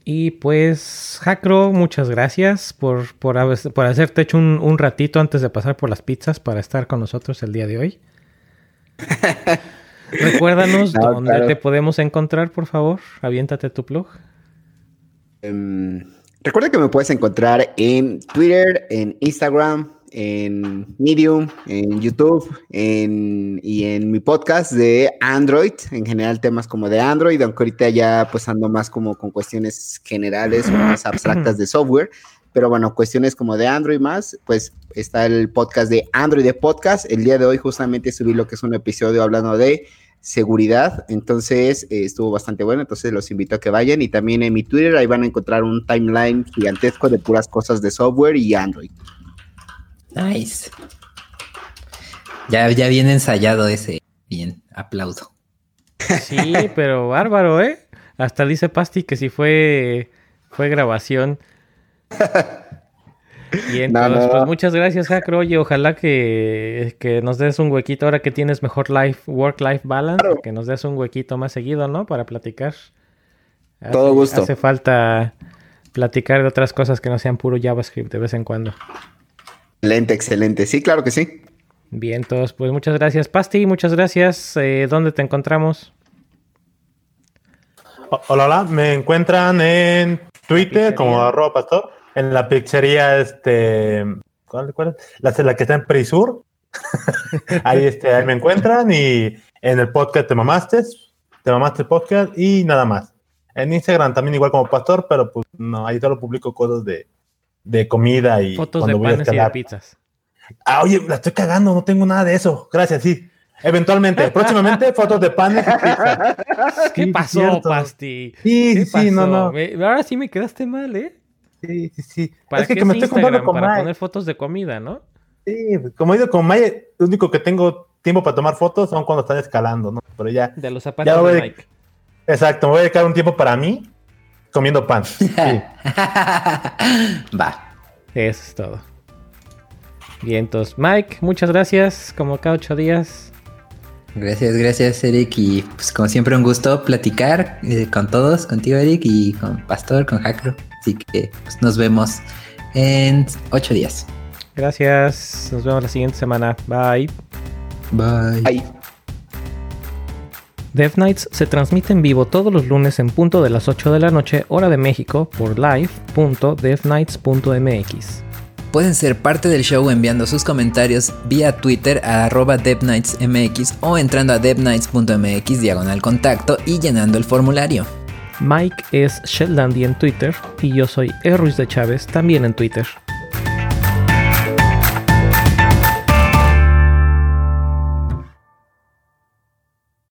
Y pues, Jacro, muchas gracias por, por, hacerte hecho un, ratito antes de pasar por las pizzas para estar con nosotros el día de hoy. Recuérdanos dónde te podemos encontrar, por favor. Aviéntate tu plug. Em, recuerda que me puedes encontrar en Twitter, en Instagram, en Medium, en YouTube y en mi podcast de Android, en general temas como de Android, aunque ahorita ya pues ando más como con cuestiones generales o más abstractas de software, pero bueno, cuestiones como de Android más, pues está el podcast de Android de Podcast. El día de hoy justamente subí lo que es un episodio hablando de seguridad, entonces eh, estuvo bastante bueno, entonces los invito a que vayan y también en mi Twitter ahí van a encontrar un timeline gigantesco de puras cosas de software y Android. Nice. Ya, ya bien ensayado ese. Bien, aplaudo. Sí, pero bárbaro, ¿eh? Hasta dice Pasti que si fue, fue grabación. Y entonces, pues muchas gracias, Jacro. Oye, ojalá que, que, nos des un huequito ahora que tienes mejor life, work-life balance, que nos des un huequito más seguido, ¿no? Para platicar. Todo gusto. Hace falta platicar de otras cosas que no sean puro JavaScript de vez en cuando. Excelente, excelente. Sí, claro que sí. Bien, todos, pues muchas gracias, Pasti, muchas gracias. Eh, ¿Dónde te encontramos? Hola, hola, me encuentran en Twitter como arroba pastor, en la pizzería, este, ¿cuál, cuál? La, la que está en Perisur. ahí, este, ahí me encuentran y en el podcast Te Mamaste, Te Mamaste Podcast y nada más. En Instagram también igual como pastor, pero pues no, ahí solo publico cosas de, de comida y fotos de panes y de pizzas. Ah, oye, la estoy cagando, no tengo nada de eso. Gracias, sí. Eventualmente, próximamente, fotos de panes y pizzas. ¿Qué pasó, Pasti? Sí, sí, no, no. Ahora sí me quedaste mal, ¿eh? Sí, sí, sí. ¿Para es que, me estoy comprando con Para poner fotos de comida, ¿no? Sí, como he ido con Maya, lo único que tengo tiempo para tomar fotos son cuando están escalando, ¿no? Pero ya. De los zapatos de Mike. Exacto, me voy a dedicar un tiempo para mí comiendo pan. Va. Eso es todo. Bien, entonces, Mike, muchas gracias, como cada ocho días. Gracias, gracias, Eric. Y pues, como siempre, un gusto platicar eh, con todos, contigo, Eric, y con Pastor, con Hackro. Así que pues, nos vemos en ocho días. Gracias, nos vemos la siguiente semana. Bye. Bye. Bye. Dev Nights se transmite en vivo todos los lunes en punto de las 8 de la noche, hora de México, por live.devnights.mx. Pueden ser parte del show enviando sus comentarios vía Twitter a arroba devnightsmx o entrando a devnights.mx diagonal contacto y llenando el formulario. Mike es Shelldandy en Twitter y yo soy Erruiz de Chávez también en Twitter.